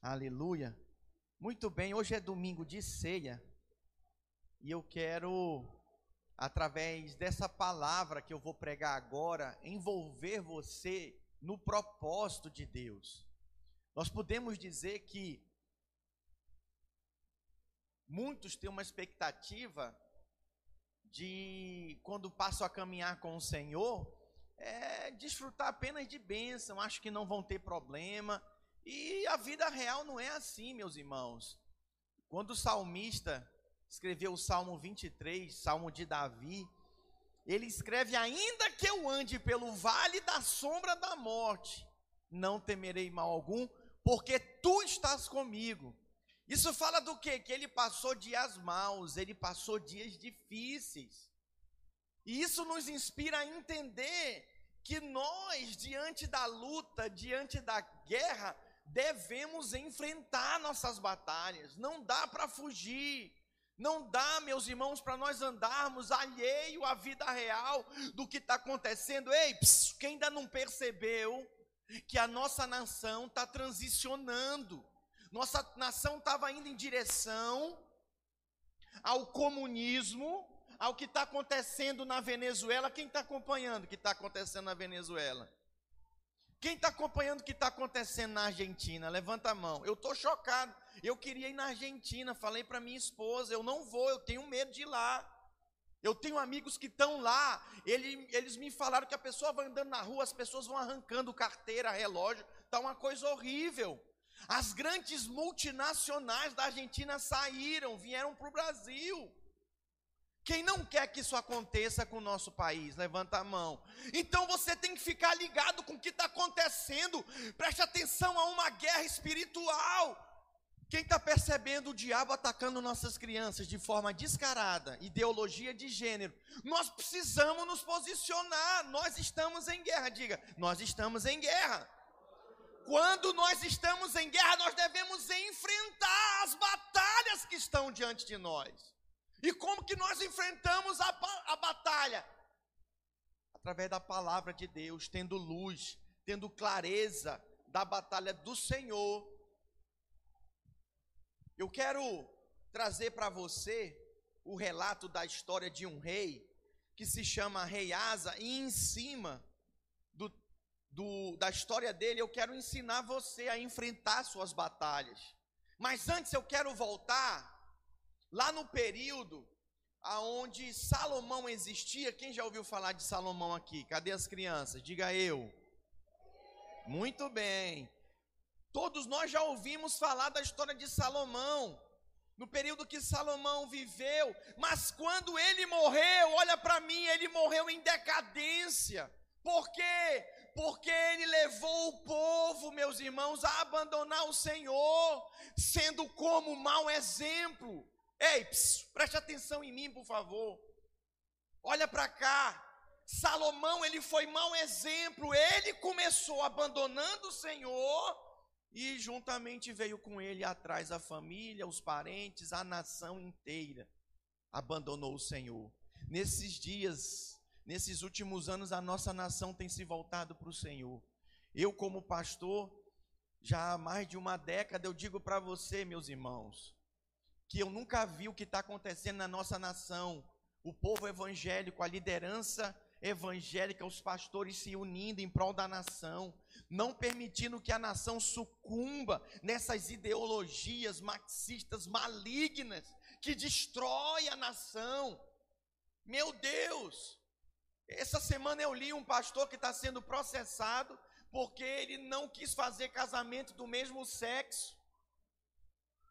Aleluia. Muito bem, hoje é domingo de ceia e eu quero, através dessa palavra que eu vou pregar agora, envolver você no propósito de Deus. Nós podemos dizer que muitos têm uma expectativa de, quando passam a caminhar com o Senhor, é, desfrutar apenas de bênção, acho que não vão ter problema e a vida real não é assim, meus irmãos. Quando o salmista escreveu o Salmo 23, Salmo de Davi, ele escreve: Ainda que eu ande pelo vale da sombra da morte, não temerei mal algum, porque tu estás comigo. Isso fala do quê? Que ele passou dias maus, ele passou dias difíceis. E isso nos inspira a entender que nós, diante da luta, diante da guerra, devemos enfrentar nossas batalhas, não dá para fugir. Não dá, meus irmãos, para nós andarmos alheio à vida real do que está acontecendo. Ei, psiu, quem ainda não percebeu que a nossa nação está transicionando, nossa nação estava indo em direção ao comunismo, ao que está acontecendo na Venezuela. Quem está acompanhando o que está acontecendo na Venezuela? Quem está acompanhando o que está acontecendo na Argentina? Levanta a mão. Eu estou chocado. Eu queria ir na Argentina. Falei para minha esposa: eu não vou, eu tenho medo de ir lá. Eu tenho amigos que estão lá. Ele, eles me falaram que a pessoa vai andando na rua, as pessoas vão arrancando carteira, relógio. Está uma coisa horrível. As grandes multinacionais da Argentina saíram, vieram para o Brasil. Quem não quer que isso aconteça com o nosso país? Levanta a mão. Então você tem que ficar ligado com o que está acontecendo. Preste atenção a uma guerra espiritual. Quem está percebendo o diabo atacando nossas crianças de forma descarada, ideologia de gênero, nós precisamos nos posicionar. Nós estamos em guerra. Diga, nós estamos em guerra. Quando nós estamos em guerra, nós devemos enfrentar as batalhas que estão diante de nós. E como que nós enfrentamos a, a batalha? Através da palavra de Deus, tendo luz, tendo clareza da batalha do Senhor. Eu quero trazer para você o relato da história de um rei que se chama Rei Asa, e em cima do, do, da história dele eu quero ensinar você a enfrentar suas batalhas. Mas antes eu quero voltar Lá no período aonde Salomão existia, quem já ouviu falar de Salomão aqui? Cadê as crianças? Diga eu. Muito bem. Todos nós já ouvimos falar da história de Salomão, no período que Salomão viveu, mas quando ele morreu, olha para mim, ele morreu em decadência. Por quê? Porque ele levou o povo, meus irmãos, a abandonar o Senhor, sendo como mau exemplo. Ei, psiu, preste atenção em mim, por favor. Olha para cá. Salomão, ele foi mau exemplo. Ele começou abandonando o Senhor e juntamente veio com ele atrás a família, os parentes, a nação inteira. Abandonou o Senhor. Nesses dias, nesses últimos anos, a nossa nação tem se voltado para o Senhor. Eu, como pastor, já há mais de uma década, eu digo para você, meus irmãos, que eu nunca vi o que está acontecendo na nossa nação. O povo evangélico, a liderança evangélica, os pastores se unindo em prol da nação, não permitindo que a nação sucumba nessas ideologias marxistas malignas que destrói a nação. Meu Deus! Essa semana eu li um pastor que está sendo processado porque ele não quis fazer casamento do mesmo sexo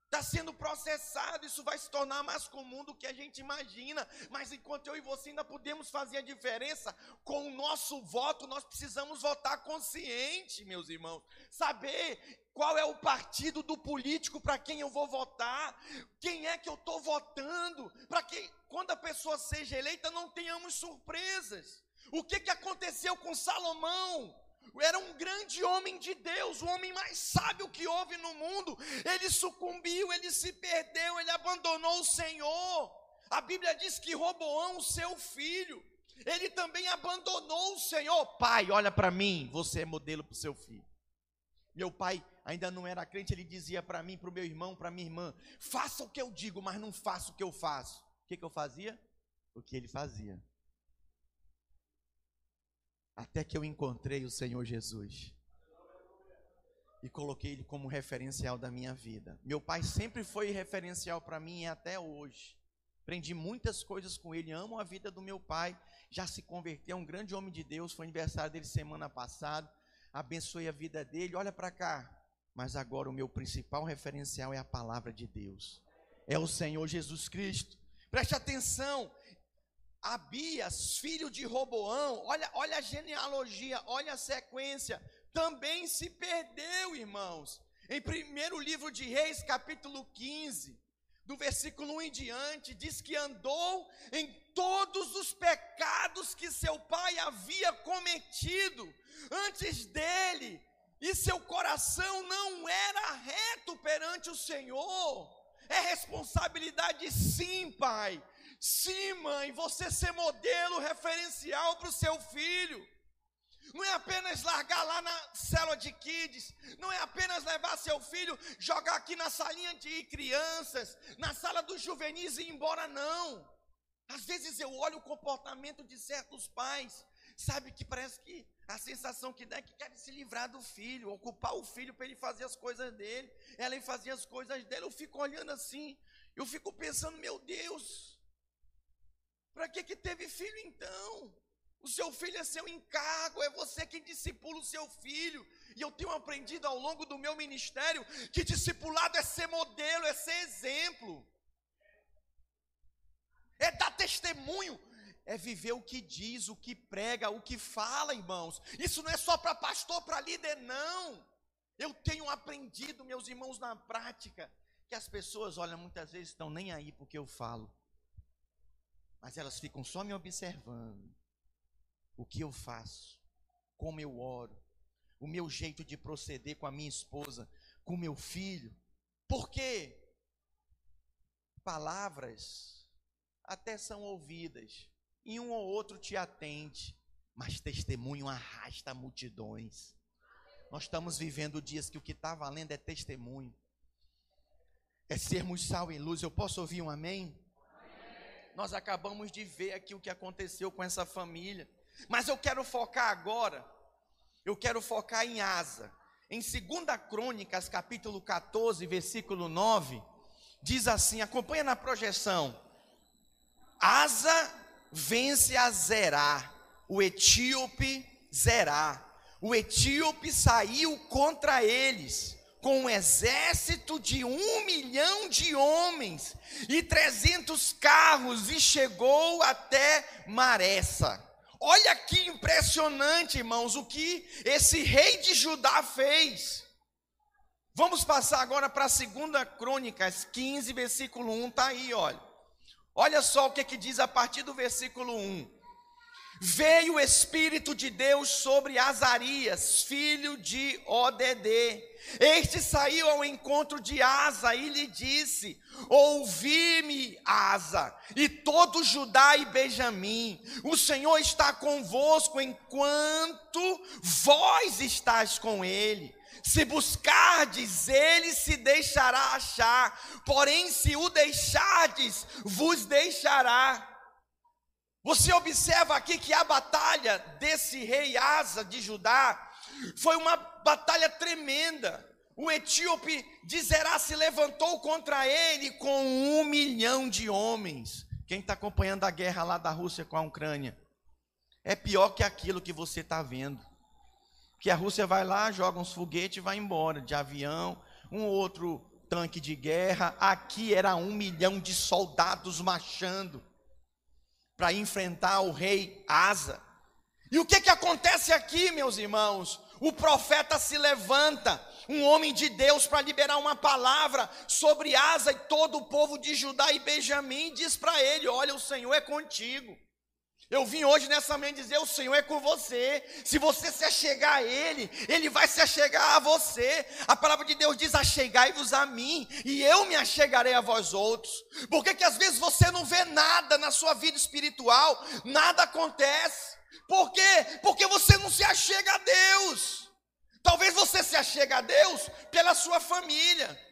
está sendo processado, isso vai se tornar mais comum do que a gente imagina. Mas enquanto eu e você ainda podemos fazer a diferença, com o nosso voto, nós precisamos votar consciente, meus irmãos. Saber qual é o partido do político para quem eu vou votar, quem é que eu estou votando, para que quando a pessoa seja eleita não tenhamos surpresas. O que, que aconteceu com Salomão? Era um grande homem de Deus, o homem mais sábio que houve no mundo. Ele sucumbiu, ele se perdeu, ele abandonou o Senhor. A Bíblia diz que Roboão, seu filho, ele também abandonou o Senhor. Pai, olha para mim, você é modelo para o seu filho. Meu pai ainda não era crente, ele dizia para mim, para o meu irmão, para minha irmã: faça o que eu digo, mas não faça o que eu faço. O que, que eu fazia? O que ele fazia. Até que eu encontrei o Senhor Jesus e coloquei ele como referencial da minha vida. Meu pai sempre foi referencial para mim e até hoje. Aprendi muitas coisas com ele, amo a vida do meu pai. Já se converteu, é um grande homem de Deus. Foi aniversário dele semana passada. Abençoe a vida dele. Olha para cá. Mas agora o meu principal referencial é a palavra de Deus. É o Senhor Jesus Cristo. Preste atenção. Abias, filho de Roboão, olha, olha a genealogia, olha a sequência também se perdeu, irmãos. Em primeiro livro de Reis, capítulo 15, do versículo 1 em diante, diz que andou em todos os pecados que seu pai havia cometido antes dele, e seu coração não era reto perante o Senhor. É responsabilidade, sim, pai. Sim, mãe, você ser modelo referencial para o seu filho. Não é apenas largar lá na célula de kids, não é apenas levar seu filho, jogar aqui na salinha de crianças, na sala dos juvenis e ir embora, não. Às vezes eu olho o comportamento de certos pais, sabe que parece que a sensação que dá é que querem se livrar do filho, ocupar o filho para ele fazer as coisas dele, ela em fazer as coisas dele. Eu fico olhando assim, eu fico pensando, meu Deus, para que que teve filho então? O seu filho é seu encargo, é você quem discipula o seu filho. E eu tenho aprendido ao longo do meu ministério que discipulado é ser modelo, é ser exemplo. É dar testemunho, é viver o que diz, o que prega, o que fala, irmãos. Isso não é só para pastor, para líder, não. Eu tenho aprendido, meus irmãos, na prática, que as pessoas, olha, muitas vezes estão nem aí porque eu falo, mas elas ficam só me observando o que eu faço, como eu oro, o meu jeito de proceder com a minha esposa, com o meu filho. Por quê? Palavras até são ouvidas, e um ou outro te atende, mas testemunho arrasta multidões. Nós estamos vivendo dias que o que está valendo é testemunho, é sermos sal e luz. Eu posso ouvir um amém? Nós acabamos de ver aqui o que aconteceu com essa família. Mas eu quero focar agora, eu quero focar em Asa. Em 2 Crônicas, capítulo 14, versículo 9, diz assim: acompanha na projeção. Asa vence a Zerá, o etíope Zerá. O etíope saiu contra eles com um exército de um milhão de homens e trezentos carros e chegou até Maressa. Olha que impressionante, irmãos, o que esse rei de Judá fez. Vamos passar agora para a segunda Crônicas 15, versículo 1, está aí, olha. Olha só o que, que diz a partir do versículo 1. Veio o Espírito de Deus sobre Azarias, filho de Oded. Este saiu ao encontro de Asa e lhe disse: Ouvi-me, Asa, e todo Judá e Benjamim, o Senhor está convosco enquanto vós estás com ele. Se buscardes, ele se deixará achar, porém, se o deixardes, vos deixará. Você observa aqui que a batalha desse rei Asa de Judá foi uma batalha tremenda. O etíope de Zerá se levantou contra ele com um milhão de homens. Quem está acompanhando a guerra lá da Rússia com a Ucrânia? É pior que aquilo que você está vendo. Que a Rússia vai lá, joga uns foguetes e vai embora, de avião, um outro tanque de guerra. Aqui era um milhão de soldados marchando para enfrentar o rei Asa. E o que, que acontece aqui, meus irmãos? O profeta se levanta, um homem de Deus, para liberar uma palavra sobre Asa e todo o povo de Judá e Benjamim, diz para ele: Olha, o Senhor é contigo. Eu vim hoje nessa manhã dizer: o Senhor é com você. Se você se achegar a Ele, Ele vai se achegar a você. A palavra de Deus diz: achegai-vos a mim, e eu me achegarei a vós outros. Por que, que às vezes você não vê nada na sua vida espiritual, nada acontece? Por quê? Porque você não se achega a Deus. Talvez você se achegue a Deus pela sua família.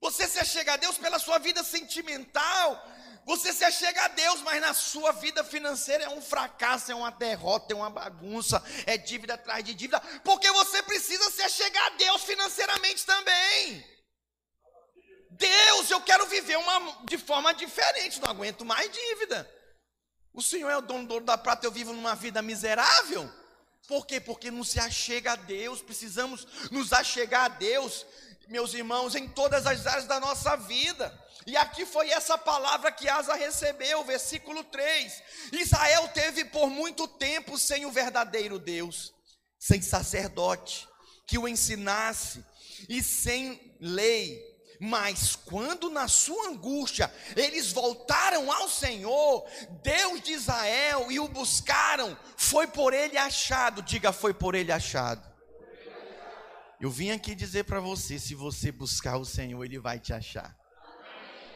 Você se achega a Deus pela sua vida sentimental. Você se achega a Deus, mas na sua vida financeira é um fracasso, é uma derrota, é uma bagunça, é dívida atrás de dívida, porque você precisa se achegar a Deus financeiramente também. Deus, eu quero viver uma, de forma diferente, não aguento mais dívida. O Senhor é o dono do ouro da prata, eu vivo numa vida miserável. Por quê? Porque não se achega a Deus, precisamos nos achegar a Deus, meus irmãos, em todas as áreas da nossa vida. E aqui foi essa palavra que Asa recebeu, versículo 3. Israel teve por muito tempo sem o verdadeiro Deus, sem sacerdote que o ensinasse e sem lei. Mas quando na sua angústia eles voltaram ao Senhor, Deus de Israel, e o buscaram, foi por ele achado. Diga, foi por ele achado. Eu vim aqui dizer para você: se você buscar o Senhor, Ele vai te achar.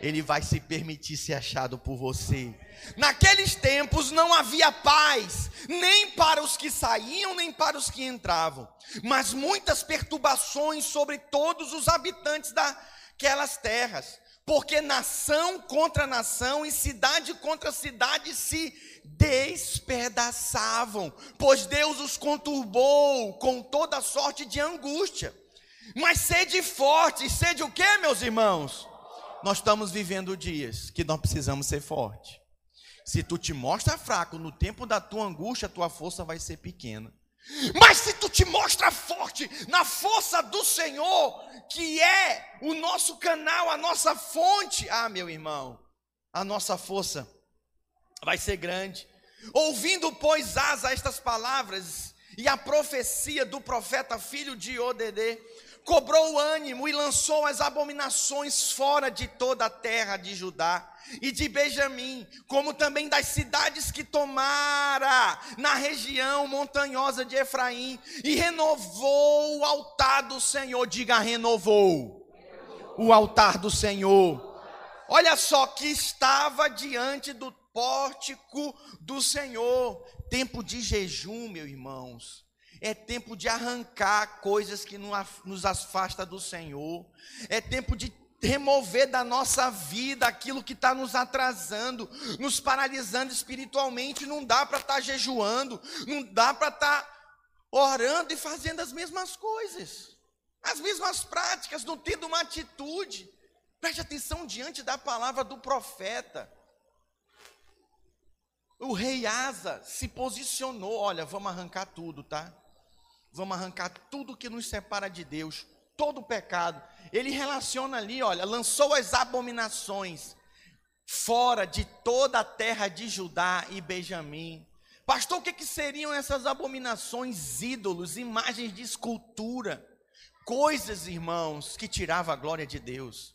Ele vai se permitir ser achado por você. Naqueles tempos não havia paz, nem para os que saíam, nem para os que entravam, mas muitas perturbações sobre todos os habitantes daquelas terras, porque nação contra nação e cidade contra cidade se despedaçavam, pois Deus os conturbou com toda sorte de angústia. Mas sede forte, sede o que, meus irmãos? Nós estamos vivendo dias que nós precisamos ser forte. Se tu te mostra fraco no tempo da tua angústia, a tua força vai ser pequena. Mas se tu te mostra forte na força do Senhor, que é o nosso canal, a nossa fonte, ah, meu irmão, a nossa força vai ser grande. Ouvindo, pois, Asa estas palavras e a profecia do profeta filho de Odedê, cobrou ânimo e lançou as abominações fora de toda a terra de Judá e de Benjamim, como também das cidades que tomara na região montanhosa de Efraim, e renovou o altar do Senhor. Diga, renovou o altar do Senhor. Olha só que estava diante do pórtico do Senhor. Tempo de jejum, meus irmãos. É tempo de arrancar coisas que nos afasta do Senhor. É tempo de remover da nossa vida aquilo que está nos atrasando, nos paralisando espiritualmente. Não dá para estar tá jejuando, não dá para estar tá orando e fazendo as mesmas coisas, as mesmas práticas, não tendo uma atitude. Preste atenção diante da palavra do profeta. O rei Asa se posicionou: olha, vamos arrancar tudo, tá? Vamos arrancar tudo que nos separa de Deus, todo o pecado. Ele relaciona ali, olha, lançou as abominações fora de toda a terra de Judá e Benjamim. Pastor, o que, que seriam essas abominações? Ídolos, imagens de escultura, coisas, irmãos, que tirava a glória de Deus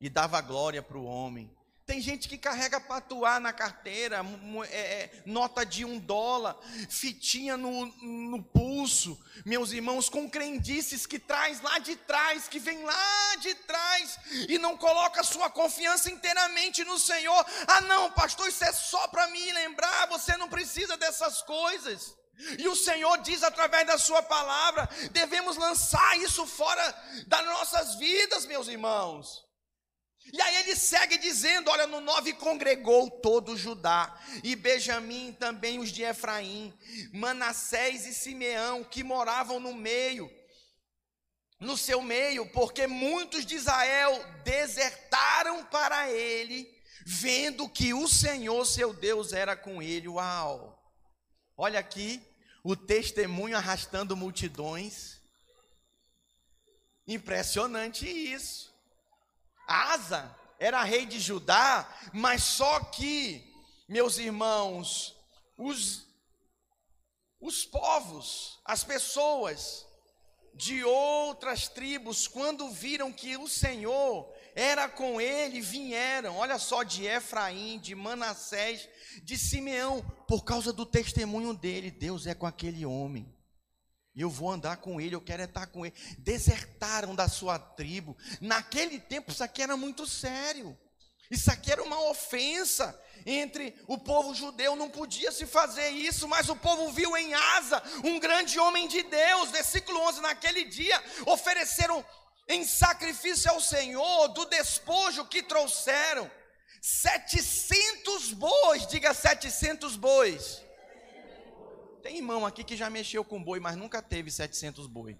e dava glória para o homem. Tem gente que carrega patuá na carteira, é, é, nota de um dólar, fitinha no, no pulso, meus irmãos, com crendices que traz lá de trás, que vem lá de trás, e não coloca sua confiança inteiramente no Senhor. Ah, não, pastor, isso é só para me lembrar, você não precisa dessas coisas. E o Senhor diz através da Sua palavra: devemos lançar isso fora das nossas vidas, meus irmãos. E aí ele segue dizendo: olha, no 9 congregou todo Judá, e Benjamim também os de Efraim, Manassés e Simeão, que moravam no meio, no seu meio, porque muitos de Israel desertaram para ele, vendo que o Senhor seu Deus era com ele. Uau! Olha aqui, o testemunho arrastando multidões. Impressionante isso. Asa era rei de Judá, mas só que, meus irmãos, os, os povos, as pessoas de outras tribos, quando viram que o Senhor era com ele, vieram, olha só, de Efraim, de Manassés, de Simeão, por causa do testemunho dele, Deus é com aquele homem. E eu vou andar com ele, eu quero estar com ele. Desertaram da sua tribo. Naquele tempo, isso aqui era muito sério. Isso aqui era uma ofensa entre o povo judeu, não podia se fazer isso, mas o povo viu em Asa um grande homem de Deus. Versículo 11: Naquele dia ofereceram em sacrifício ao Senhor do despojo que trouxeram 700 bois, diga 700 bois. Tem irmão aqui que já mexeu com boi, mas nunca teve 700 boi.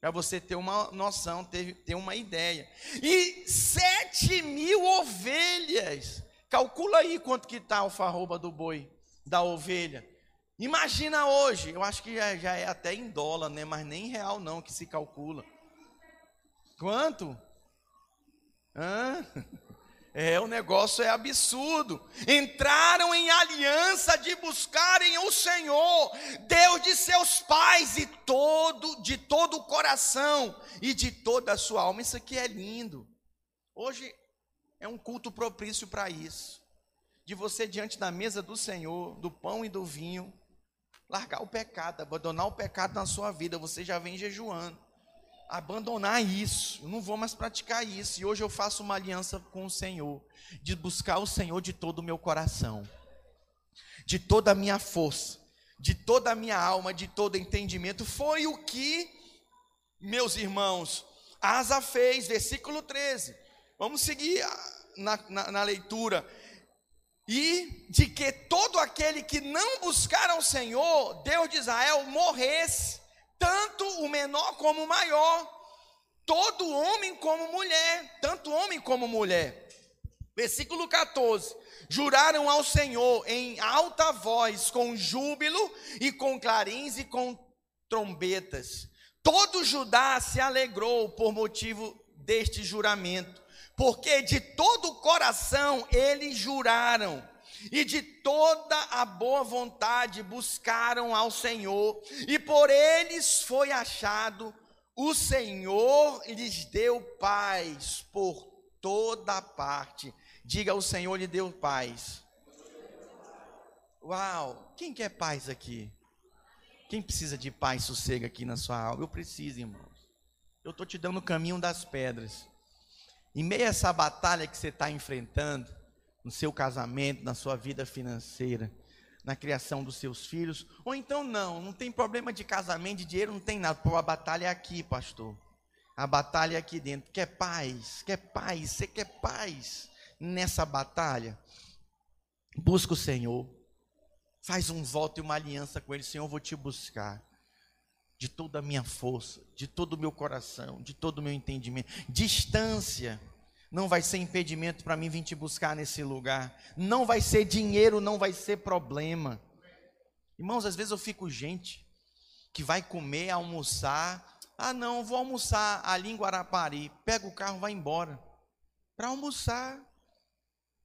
Para você ter uma noção, ter, ter uma ideia. E 7 mil ovelhas. Calcula aí quanto que está a alfarroba do boi, da ovelha. Imagina hoje, eu acho que já, já é até em dólar, né? mas nem em real não que se calcula. Quanto? Hã? É, o negócio é absurdo. Entraram em aliança de buscarem o Senhor, Deus de seus pais, e todo, de todo o coração e de toda a sua alma. Isso aqui é lindo. Hoje é um culto propício para isso. De você diante da mesa do Senhor, do pão e do vinho, largar o pecado, abandonar o pecado na sua vida. Você já vem jejuando abandonar isso, eu não vou mais praticar isso. E hoje eu faço uma aliança com o Senhor, de buscar o Senhor de todo o meu coração, de toda a minha força, de toda a minha alma, de todo entendimento. Foi o que, meus irmãos, Asa fez, versículo 13. Vamos seguir na, na, na leitura. E de que todo aquele que não buscar ao Senhor, Deus de Israel, morresse tanto o menor como o maior, todo homem como mulher, tanto homem como mulher. Versículo 14: Juraram ao Senhor em alta voz, com júbilo e com clarins e com trombetas. Todo Judá se alegrou por motivo deste juramento, porque de todo o coração eles juraram e de toda a boa vontade buscaram ao Senhor, e por eles foi achado, o Senhor lhes deu paz por toda parte. Diga: o Senhor lhe deu paz. Uau! Quem quer paz aqui? Quem precisa de paz e sossego aqui na sua alma? Eu preciso, irmãos. Eu estou te dando o caminho das pedras. Em meio a essa batalha que você está enfrentando, no seu casamento, na sua vida financeira, na criação dos seus filhos, ou então não, não tem problema de casamento, de dinheiro, não tem nada. Pô, a batalha é aqui, pastor. A batalha é aqui dentro. Quer paz? Quer paz? Você quer paz nessa batalha? Busca o Senhor. Faz um voto e uma aliança com Ele. Senhor, eu vou te buscar. De toda a minha força, de todo o meu coração, de todo o meu entendimento. Distância não vai ser impedimento para mim vir te buscar nesse lugar. Não vai ser dinheiro, não vai ser problema. Irmãos, às vezes eu fico gente que vai comer, almoçar. Ah, não, vou almoçar ali em Guarapari. Pega o carro, vai embora. Para almoçar.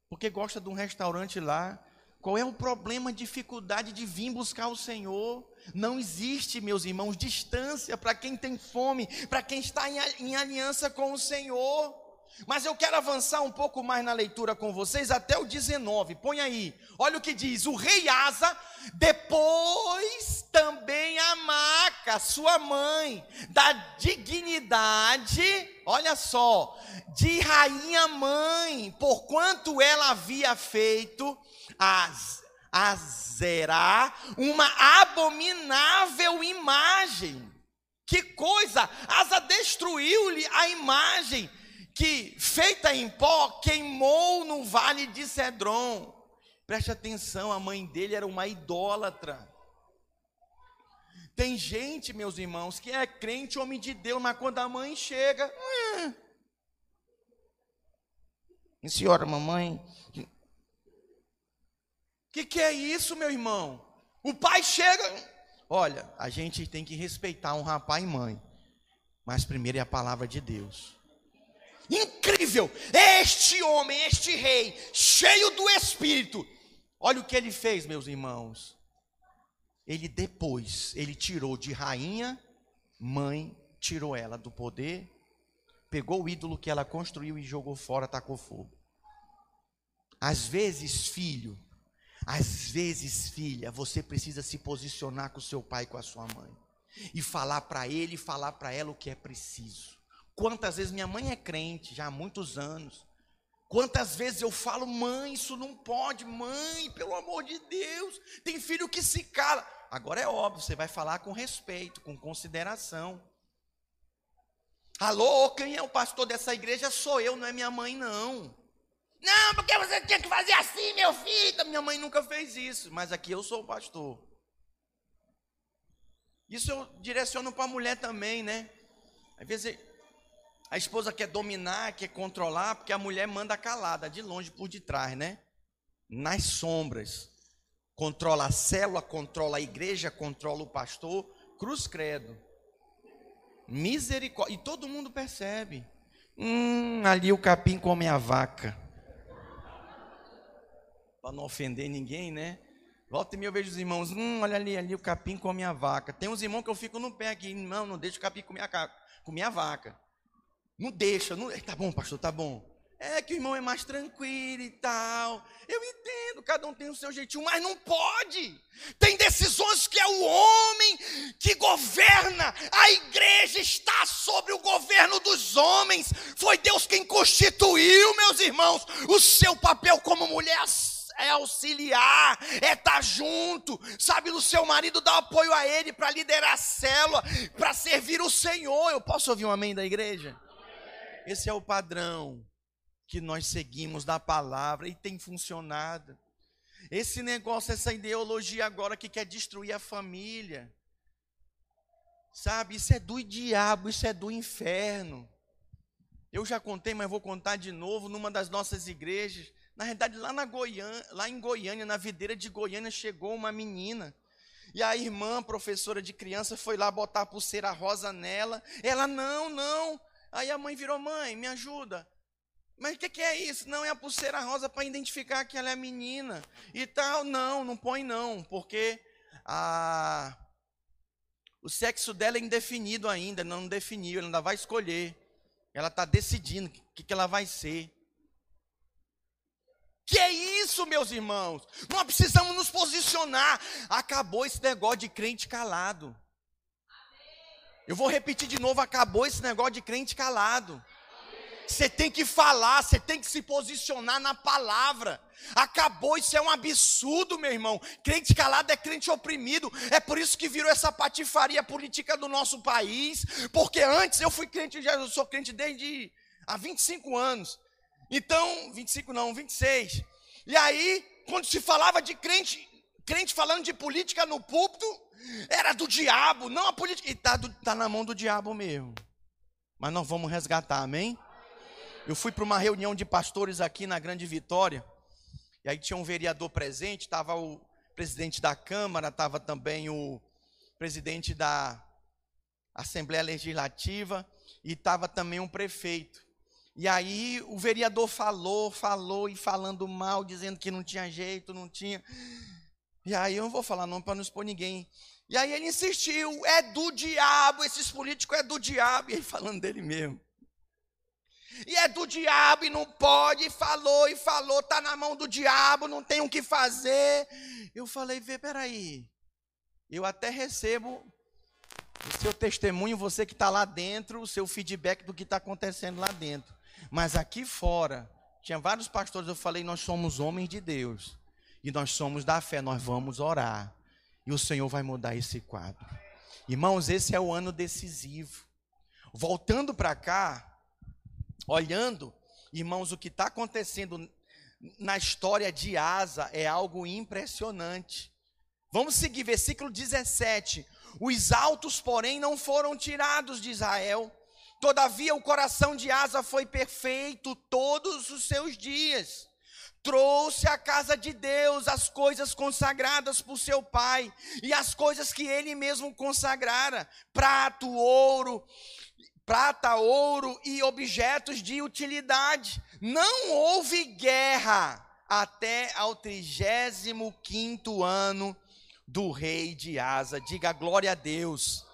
Porque gosta de um restaurante lá. Qual é o problema, dificuldade de vir buscar o Senhor? Não existe, meus irmãos, distância para quem tem fome, para quem está em aliança com o Senhor. Mas eu quero avançar um pouco mais na leitura com vocês até o 19. Põe aí. Olha o que diz: O rei Asa, depois também a Maca, sua mãe, da dignidade, olha só, de rainha mãe, porquanto ela havia feito as a Zerá uma abominável imagem. Que coisa! Asa destruiu-lhe a imagem que, feita em pó, queimou no vale de Cedron. Preste atenção, a mãe dele era uma idólatra. Tem gente, meus irmãos, que é crente, homem de Deus, mas quando a mãe chega. Hum, senhora, mamãe. O que, que é isso, meu irmão? O pai chega. Olha, a gente tem que respeitar um rapaz e mãe. Mas primeiro é a palavra de Deus. Incrível! Este homem, este rei, cheio do Espírito. Olha o que ele fez, meus irmãos. Ele depois, ele tirou de rainha, mãe, tirou ela do poder, pegou o ídolo que ela construiu e jogou fora, tacou fogo. Às vezes, filho, às vezes, filha, você precisa se posicionar com seu pai com a sua mãe. E falar para ele falar para ela o que é preciso. Quantas vezes minha mãe é crente, já há muitos anos, Quantas vezes eu falo, mãe, isso não pode, mãe, pelo amor de Deus, tem filho que se cala. Agora é óbvio, você vai falar com respeito, com consideração. Alô, quem é o pastor dessa igreja? Sou eu, não é minha mãe, não. Não, porque você tinha que fazer assim, meu filho. Minha mãe nunca fez isso, mas aqui eu sou o pastor. Isso eu direciono para a mulher também, né? Às vezes a esposa quer dominar, quer controlar, porque a mulher manda calada, de longe por detrás, né? Nas sombras. Controla a célula, controla a igreja, controla o pastor, cruz credo. Misericórdia. E todo mundo percebe. Hum, ali o capim come a vaca. Para não ofender ninguém, né? Volta e meia eu vejo os irmãos, hum, olha ali, ali o capim come a vaca. Tem uns irmãos que eu fico no pé aqui, não, não deixa o capim comer a, comer a vaca. Não deixa, não, tá bom, pastor, tá bom. É que o irmão é mais tranquilo e tal. Eu entendo, cada um tem o seu jeitinho, mas não pode. Tem decisões que é o homem que governa. A igreja está sobre o governo dos homens. Foi Deus quem constituiu, meus irmãos, o seu papel como mulher é auxiliar, é estar tá junto, sabe, no seu marido dar apoio a ele para liderar a célula, para servir o Senhor. Eu posso ouvir um amém da igreja? Esse é o padrão que nós seguimos da palavra e tem funcionado. Esse negócio, essa ideologia agora que quer destruir a família, sabe, isso é do diabo, isso é do inferno. Eu já contei, mas vou contar de novo, numa das nossas igrejas, na verdade, lá, na Goiânia, lá em Goiânia, na videira de Goiânia, chegou uma menina. E a irmã, professora de criança, foi lá botar a pulseira rosa nela. Ela, não, não. Aí a mãe virou, mãe, me ajuda. Mas o que, que, é isso? Não, é a pulseira rosa para identificar que ela é menina. E tal. Não, não põe não, porque a, o sexo dela é indefinido ainda, não definiu, ela ainda vai escolher. Ela está decidindo o que, que ela vai ser. Que é isso, meus irmãos? Nós precisamos nos posicionar. Acabou esse negócio de crente calado. Eu vou repetir de novo: acabou esse negócio de crente calado. Você tem que falar, você tem que se posicionar na palavra. Acabou, isso é um absurdo, meu irmão. Crente calado é crente oprimido. É por isso que virou essa patifaria política do nosso país. Porque antes eu fui crente, eu sou crente desde há 25 anos. Então, 25 não, 26. E aí, quando se falava de crente, crente falando de política no púlpito, era do diabo, não a política. E está tá na mão do diabo mesmo. Mas nós vamos resgatar, amém? Eu fui para uma reunião de pastores aqui na Grande Vitória. E aí tinha um vereador presente, estava o presidente da Câmara, estava também o presidente da Assembleia Legislativa e estava também um prefeito. E aí o vereador falou, falou e falando mal, dizendo que não tinha jeito, não tinha. E aí eu não vou falar não para não expor ninguém. E aí ele insistiu, é do diabo, esses políticos é do diabo. E ele falando dele mesmo. E é do diabo e não pode, e falou e falou, tá na mão do diabo, não tem o que fazer. Eu falei, vê, peraí. Eu até recebo o seu testemunho, você que está lá dentro, o seu feedback do que está acontecendo lá dentro. Mas aqui fora, tinha vários pastores, eu falei, nós somos homens de Deus. E nós somos da fé, nós vamos orar. E o Senhor vai mudar esse quadro. Irmãos, esse é o ano decisivo. Voltando para cá, olhando, irmãos, o que está acontecendo na história de Asa é algo impressionante. Vamos seguir, versículo 17. Os altos, porém, não foram tirados de Israel, Todavia, o coração de Asa foi perfeito todos os seus dias. Trouxe à casa de Deus as coisas consagradas por seu pai e as coisas que ele mesmo consagrara: prato, ouro, prata, ouro e objetos de utilidade. Não houve guerra até ao 35 ano do rei de Asa. Diga glória a Deus.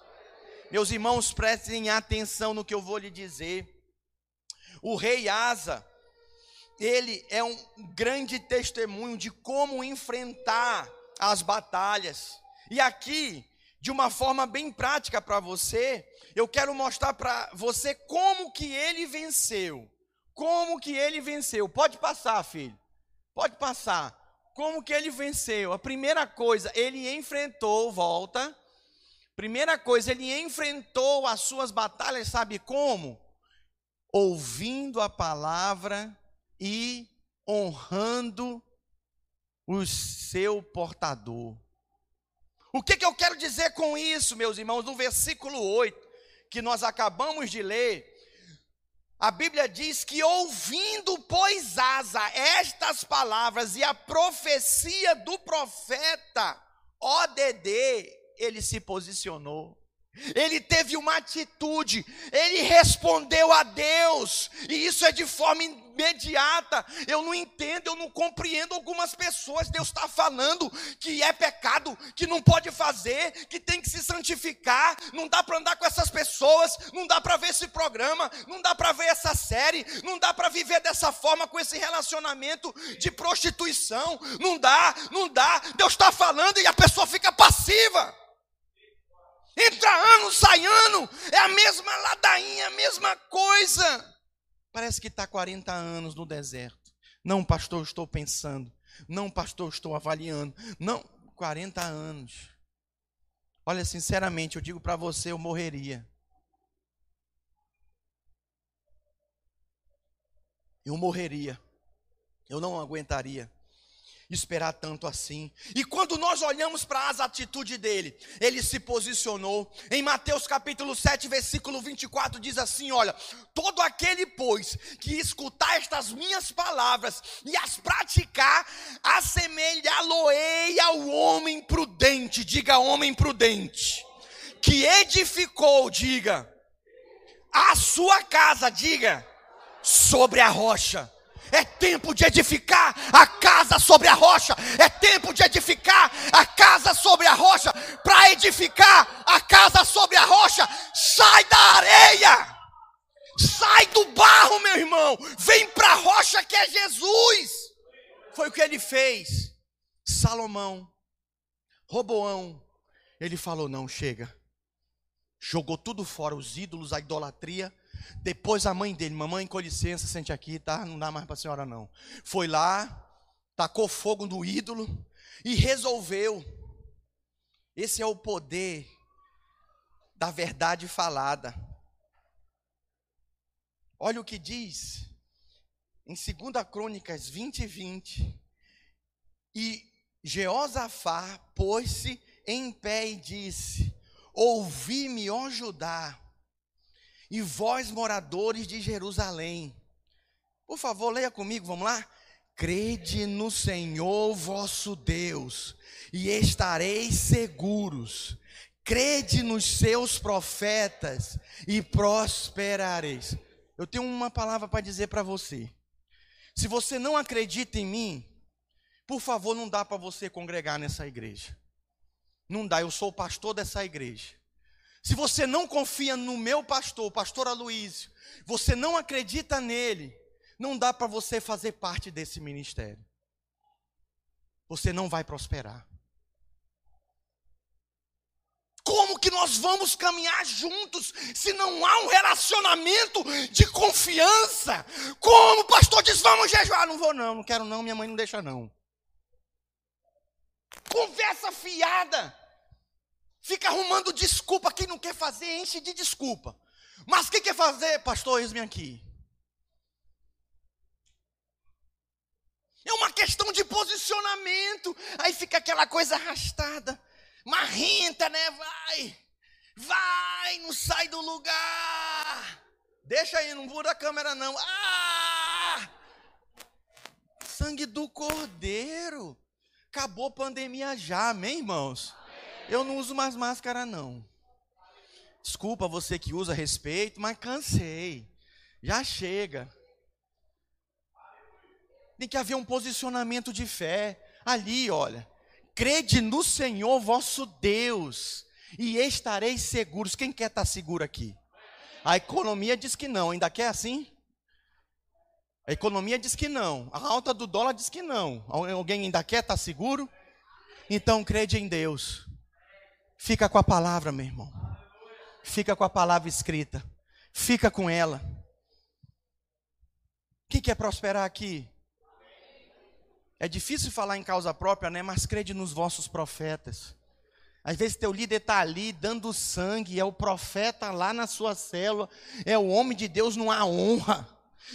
Meus irmãos, prestem atenção no que eu vou lhe dizer. O rei Asa, ele é um grande testemunho de como enfrentar as batalhas. E aqui, de uma forma bem prática para você, eu quero mostrar para você como que ele venceu. como que ele venceu. Pode passar, filho. Pode passar. Como que ele venceu? A primeira coisa, ele enfrentou, volta. Primeira coisa, ele enfrentou as suas batalhas, sabe como? Ouvindo a palavra e honrando o seu portador. O que, que eu quero dizer com isso, meus irmãos? No versículo 8, que nós acabamos de ler, a Bíblia diz que ouvindo, pois Asa, estas palavras e a profecia do profeta ODD, ele se posicionou. Ele teve uma atitude, ele respondeu a Deus, e isso é de forma imediata. Eu não entendo, eu não compreendo algumas pessoas. Deus está falando que é pecado, que não pode fazer, que tem que se santificar. Não dá para andar com essas pessoas, não dá para ver esse programa, não dá para ver essa série, não dá para viver dessa forma com esse relacionamento de prostituição. Não dá, não dá. Deus está falando e a pessoa fica passiva. Entra ano, sai ano, é a mesma ladainha, a mesma coisa. Parece que está 40 anos no deserto. Não, pastor, estou pensando. Não, pastor, estou avaliando. Não, 40 anos. Olha, sinceramente, eu digo para você, eu morreria. Eu morreria. Eu não aguentaria esperar tanto assim. E quando nós olhamos para as atitudes dele, ele se posicionou. Em Mateus capítulo 7, versículo 24 diz assim, olha: "Todo aquele, pois, que escutar estas minhas palavras e as praticar, assemelhá-lo-ei ao homem prudente", diga homem prudente, que edificou, diga, a sua casa, diga, sobre a rocha. É tempo de edificar a casa sobre a rocha. É tempo de edificar a casa sobre a rocha. Para edificar a casa sobre a rocha, sai da areia. Sai do barro, meu irmão. Vem para a rocha que é Jesus. Foi o que ele fez. Salomão, Roboão, ele falou: não, chega. Jogou tudo fora, os ídolos, a idolatria depois a mãe dele, mamãe, com licença, sente aqui, tá? Não dá mais para a senhora não. Foi lá, tacou fogo no ídolo e resolveu. Esse é o poder da verdade falada. Olha o que diz em 2 Crônicas 20 e 20. E Jeosafá pôs-se em pé e disse: Ouvi-me, ó Judá, e vós, moradores de Jerusalém. Por favor, leia comigo, vamos lá? Crede no Senhor vosso Deus, e estareis seguros. Crede nos seus profetas, e prosperareis. Eu tenho uma palavra para dizer para você. Se você não acredita em mim, por favor, não dá para você congregar nessa igreja. Não dá, eu sou o pastor dessa igreja. Se você não confia no meu pastor, pastor Aloísio, você não acredita nele, não dá para você fazer parte desse ministério. Você não vai prosperar. Como que nós vamos caminhar juntos se não há um relacionamento de confiança? Como o pastor diz, vamos jejuar? Não vou não, não quero não, minha mãe não deixa não. Conversa fiada. Fica arrumando desculpa. Quem não quer fazer, enche de desculpa. Mas quem quer fazer, pastor, eis-me aqui. É uma questão de posicionamento. Aí fica aquela coisa arrastada. Marrenta, né? Vai. Vai, não sai do lugar. Deixa aí, não muda a câmera não. Ah! Sangue do cordeiro. Acabou a pandemia já, amém, irmãos? Eu não uso mais máscara, não. Desculpa você que usa respeito, mas cansei. Já chega. Tem que haver um posicionamento de fé. Ali, olha. Crede no Senhor vosso Deus, e estareis seguros. Quem quer estar seguro aqui? A economia diz que não. Ainda quer assim? A economia diz que não. A alta do dólar diz que não. Alguém ainda quer estar seguro? Então crede em Deus. Fica com a palavra, meu irmão. Fica com a palavra escrita. Fica com ela. quer prosperar aqui? É difícil falar em causa própria, né? Mas crede nos vossos profetas. Às vezes teu líder está ali dando sangue, é o profeta lá na sua célula, é o homem de Deus, não há honra,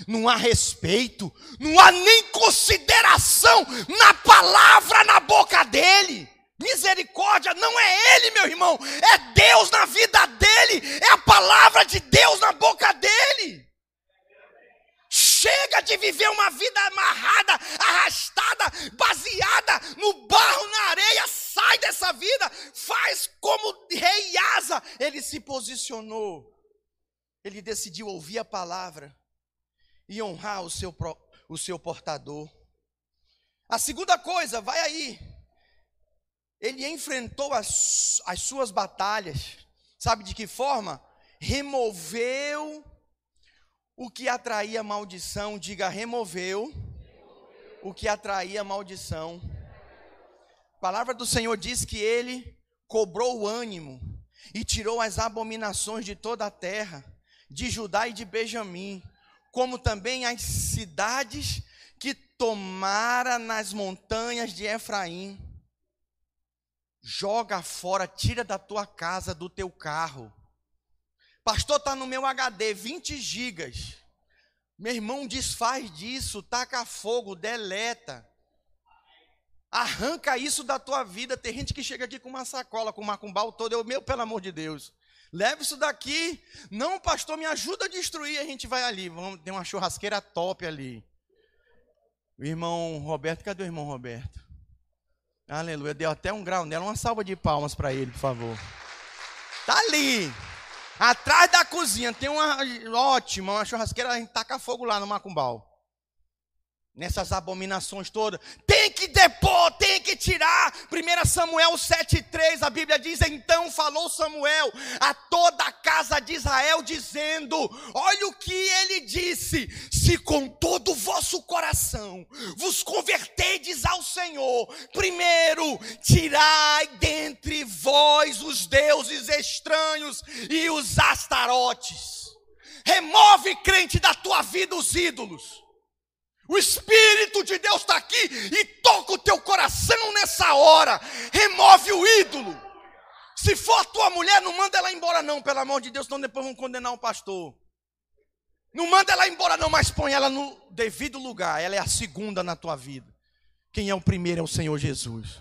não há respeito, não há nem consideração na palavra na boca dele. Misericórdia não é ele, meu irmão, é Deus na vida dele, é a palavra de Deus na boca dele. Chega de viver uma vida amarrada, arrastada, baseada no barro, na areia. Sai dessa vida. Faz como rei Asa. Ele se posicionou. Ele decidiu ouvir a palavra e honrar o seu, o seu portador. A segunda coisa, vai aí. Ele enfrentou as, as suas batalhas. Sabe de que forma? Removeu o que atraía maldição, diga removeu. O que atraía maldição. A palavra do Senhor diz que ele cobrou o ânimo e tirou as abominações de toda a terra, de Judá e de Benjamim, como também as cidades que tomara nas montanhas de Efraim. Joga fora, tira da tua casa, do teu carro, Pastor, está no meu HD, 20 gigas. Meu irmão, desfaz disso, taca fogo, deleta. Arranca isso da tua vida. Tem gente que chega aqui com uma sacola, com um macumbal todo. Eu, meu, pelo amor de Deus. Leve isso daqui. Não, pastor, me ajuda a destruir. A gente vai ali. Vamos, tem uma churrasqueira top ali. O irmão Roberto, cadê o irmão Roberto? Aleluia. Deu até um grau nela. Uma salva de palmas para ele, por favor. Tá ali. Atrás da cozinha tem uma ótima, uma churrasqueira, a gente taca fogo lá no Macumbal. Nessas abominações todas. Tem que depor, tem que tirar. 1 Samuel 7,3, a Bíblia diz: Então falou Samuel a toda a casa de Israel, dizendo: Olha o que ele disse: Se com todo o vosso coração vos convertedes ao Senhor, primeiro tirai dentre vós os deuses estranhos e os astarotes. Remove, crente, da tua vida os ídolos. O Espírito de Deus está aqui e toca o teu coração nessa hora. Remove o ídolo. Se for tua mulher, não manda ela embora, não, pelo amor de Deus, senão depois vão condenar o pastor. Não manda ela embora, não, mas põe ela no devido lugar. Ela é a segunda na tua vida. Quem é o primeiro é o Senhor Jesus.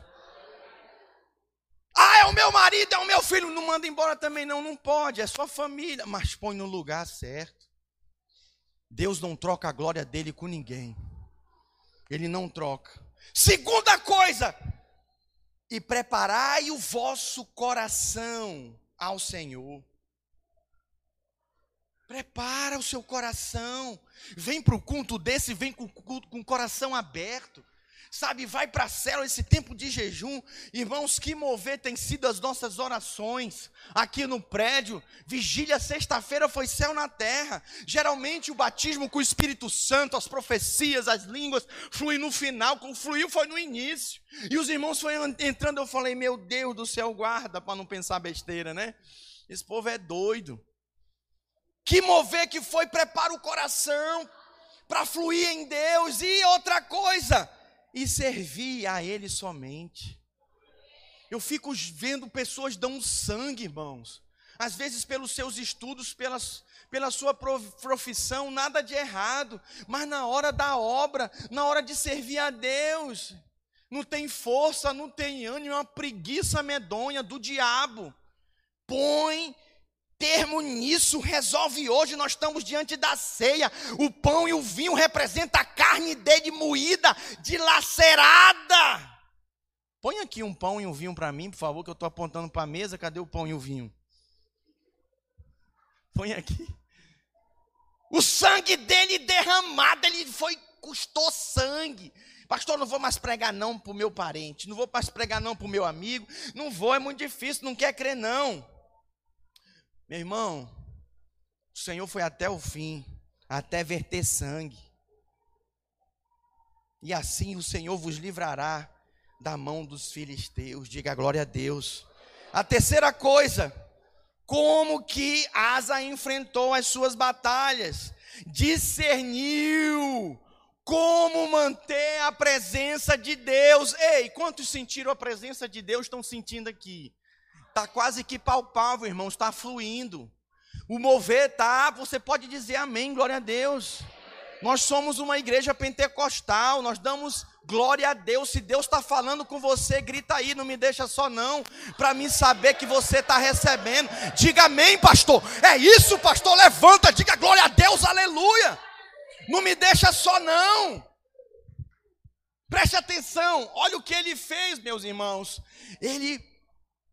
Ah, é o meu marido, é o meu filho. Não manda embora também, não. Não pode, é sua família. Mas põe no lugar certo. Deus não troca a glória dele com ninguém. Ele não troca. Segunda coisa, e preparai o vosso coração ao Senhor. Prepara o seu coração. Vem para o culto desse, vem com, com o coração aberto. Sabe, vai para a esse tempo de jejum. Irmãos, que mover tem sido as nossas orações aqui no prédio. Vigília sexta-feira foi céu na terra. Geralmente o batismo com o Espírito Santo, as profecias, as línguas, flui no final, como fluiu foi no início. E os irmãos foram entrando, eu falei, meu Deus do céu, guarda para não pensar besteira, né? Esse povo é doido. Que mover que foi, prepara o coração para fluir em Deus. E outra coisa, e servir a Ele somente. Eu fico vendo pessoas dão sangue, irmãos. Às vezes pelos seus estudos, pelas, pela sua profissão, nada de errado. Mas na hora da obra, na hora de servir a Deus, não tem força, não tem ânimo, é uma preguiça medonha do diabo. Põe termo nisso resolve hoje. Nós estamos diante da ceia. O pão e o vinho representam a carne dele moída, dilacerada. Põe aqui um pão e um vinho para mim, por favor, que eu estou apontando para a mesa. Cadê o pão e o vinho? Põe aqui. O sangue dele derramado, ele foi, custou sangue. Pastor, não vou mais pregar não para o meu parente, não vou mais pregar não para o meu amigo, não vou, é muito difícil, não quer crer não. Meu irmão, o Senhor foi até o fim, até verter sangue. E assim o Senhor vos livrará da mão dos filisteus. Diga glória a Deus. A terceira coisa, como que Asa enfrentou as suas batalhas. discerniu como manter a presença de Deus. Ei, quantos sentiram a presença de Deus estão sentindo aqui? Está quase que palpável, irmãos, está fluindo. O mover tá, você pode dizer amém, glória a Deus. Nós somos uma igreja pentecostal, nós damos glória a Deus. Se Deus está falando com você, grita aí, não me deixa só não, para mim saber que você está recebendo. Diga amém, pastor. É isso, pastor. Levanta, diga glória a Deus, aleluia. Não me deixa só não. Preste atenção, olha o que ele fez, meus irmãos. Ele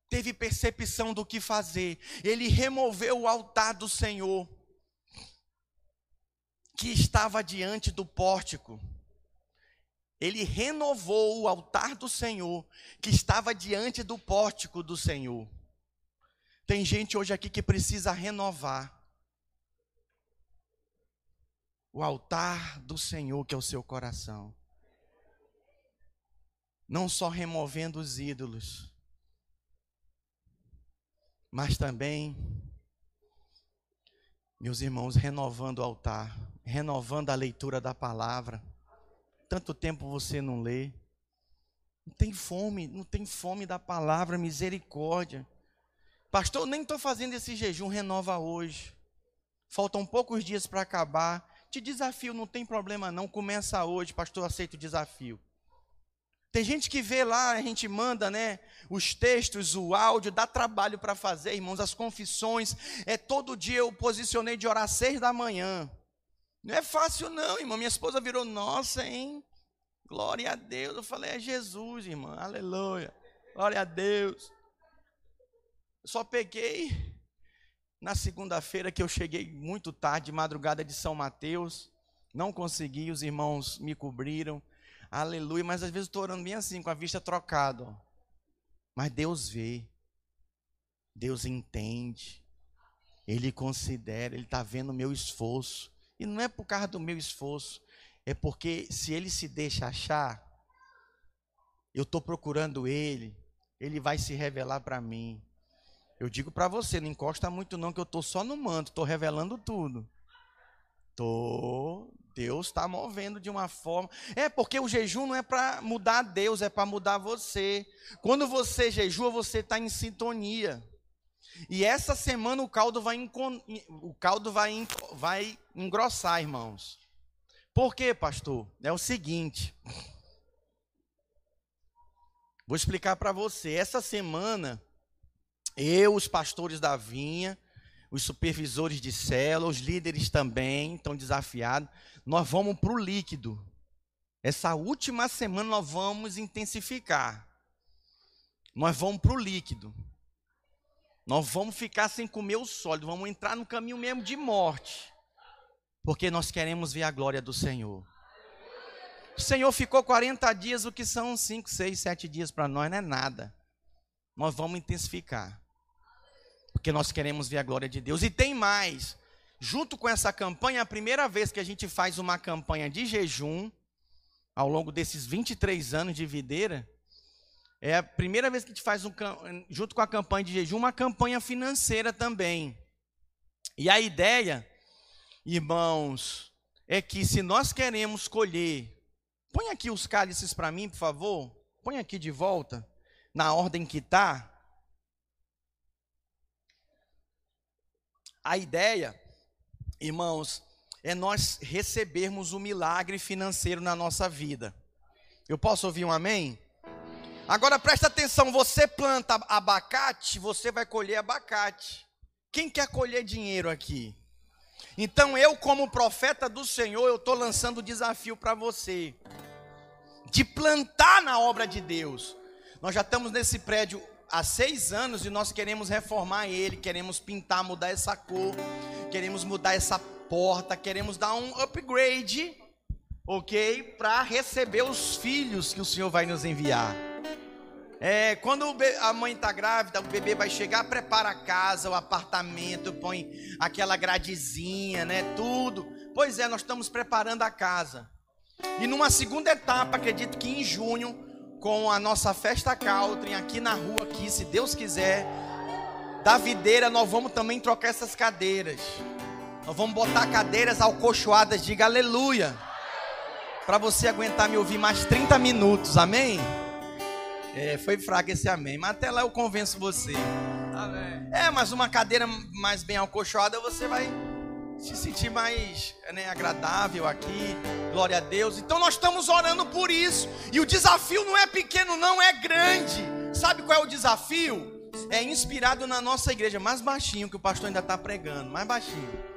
teve percepção do que fazer. Ele removeu o altar do Senhor que estava diante do pórtico. Ele renovou o altar do Senhor que estava diante do pórtico do Senhor. Tem gente hoje aqui que precisa renovar o altar do Senhor que é o seu coração. Não só removendo os ídolos, mas também, meus irmãos, renovando o altar renovando a leitura da palavra. Tanto tempo você não lê. Não tem fome, não tem fome da palavra, misericórdia. Pastor, nem estou fazendo esse jejum, renova hoje. Faltam poucos dias para acabar. Te desafio, não tem problema não, começa hoje, pastor, aceito o desafio. Tem gente que vê lá, a gente manda, né, os textos, o áudio, dá trabalho para fazer, irmãos, as confissões. É todo dia eu posicionei de orar às seis da manhã. Não é fácil, não, irmão. Minha esposa virou, nossa, hein? Glória a Deus. Eu falei, é Jesus, irmã. Aleluia. Glória a Deus. Eu só peguei na segunda-feira que eu cheguei muito tarde, madrugada de São Mateus. Não consegui, os irmãos me cobriram. Aleluia. Mas às vezes estou orando bem assim, com a vista trocada. Mas Deus vê. Deus entende. Ele considera, Ele está vendo o meu esforço. E não é por causa do meu esforço, é porque se ele se deixa achar, eu estou procurando ele, ele vai se revelar para mim. Eu digo para você, não encosta muito não, que eu estou só no manto, estou revelando tudo. Tô, Deus está movendo de uma forma. É porque o jejum não é para mudar Deus, é para mudar você. Quando você jejua, você está em sintonia. E essa semana o caldo vai, o caldo vai, vai engrossar, irmãos. Por quê, pastor? É o seguinte. Vou explicar para você. Essa semana, eu, os pastores da vinha, os supervisores de célula, os líderes também estão desafiados. Nós vamos para o líquido. Essa última semana nós vamos intensificar. Nós vamos para o líquido. Nós vamos ficar sem comer o sólido, vamos entrar no caminho mesmo de morte, porque nós queremos ver a glória do Senhor. O Senhor ficou 40 dias, o que são 5, 6, 7 dias para nós, não é nada. Nós vamos intensificar, porque nós queremos ver a glória de Deus. E tem mais, junto com essa campanha, a primeira vez que a gente faz uma campanha de jejum, ao longo desses 23 anos de videira, é a primeira vez que a gente faz, um, junto com a campanha de jejum, uma campanha financeira também. E a ideia, irmãos, é que se nós queremos colher, põe aqui os cálices para mim, por favor. Põe aqui de volta, na ordem que está. A ideia, irmãos, é nós recebermos o milagre financeiro na nossa vida. Eu posso ouvir um amém? Agora presta atenção, você planta abacate, você vai colher abacate. Quem quer colher dinheiro aqui? Então eu, como profeta do Senhor, eu estou lançando o desafio para você de plantar na obra de Deus. Nós já estamos nesse prédio há seis anos e nós queremos reformar ele, queremos pintar, mudar essa cor, queremos mudar essa porta, queremos dar um upgrade, ok? Para receber os filhos que o Senhor vai nos enviar. É, quando a mãe está grávida, o bebê vai chegar, prepara a casa, o apartamento, põe aquela gradezinha, né? Tudo. Pois é, nós estamos preparando a casa. E numa segunda etapa, acredito que em junho, com a nossa festa Caltrin aqui na rua, aqui, se Deus quiser, da videira, nós vamos também trocar essas cadeiras. Nós vamos botar cadeiras alcochoadas, diga aleluia. Para você aguentar me ouvir mais 30 minutos, amém? É, foi fraco esse amém, mas até lá eu convenço você. Amém. É, mas uma cadeira mais bem alcochoada você vai se sentir mais né, agradável aqui. Glória a Deus. Então nós estamos orando por isso. E o desafio não é pequeno, não, é grande. Sabe qual é o desafio? É inspirado na nossa igreja, mais baixinho que o pastor ainda está pregando, mais baixinho.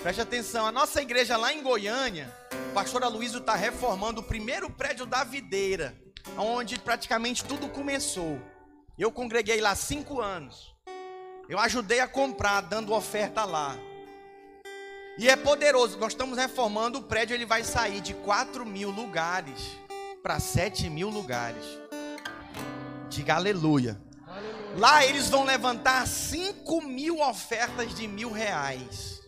Preste atenção, a nossa igreja lá em Goiânia, o pastor Aloysio está reformando o primeiro prédio da videira, onde praticamente tudo começou. Eu congreguei lá cinco anos. Eu ajudei a comprar, dando oferta lá. E é poderoso. Nós estamos reformando o prédio, ele vai sair de 4 mil lugares para 7 mil lugares. Diga aleluia. aleluia. Lá eles vão levantar 5 mil ofertas de mil reais.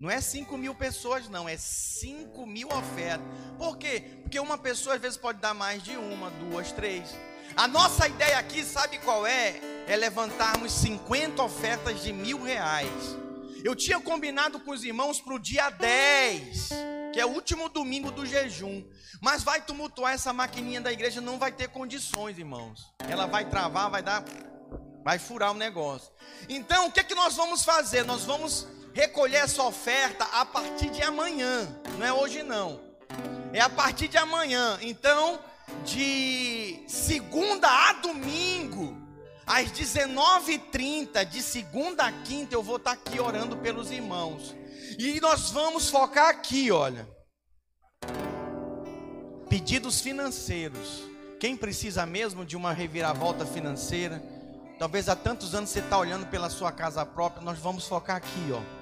Não é 5 mil pessoas, não, é 5 mil ofertas. Por quê? Porque uma pessoa às vezes pode dar mais de uma, duas, três. A nossa ideia aqui, sabe qual é? É levantarmos 50 ofertas de mil reais. Eu tinha combinado com os irmãos para o dia 10, que é o último domingo do jejum. Mas vai tumultuar essa maquininha da igreja, não vai ter condições, irmãos. Ela vai travar, vai dar, vai furar o negócio. Então, o que, é que nós vamos fazer? Nós vamos recolher essa oferta a partir de amanhã, não é hoje não. É a partir de amanhã. Então, de segunda a domingo, às 19h30, de segunda a quinta, eu vou estar aqui orando pelos irmãos. E nós vamos focar aqui, olha. Pedidos financeiros. Quem precisa mesmo de uma reviravolta financeira? Talvez há tantos anos você está olhando pela sua casa própria. Nós vamos focar aqui, ó.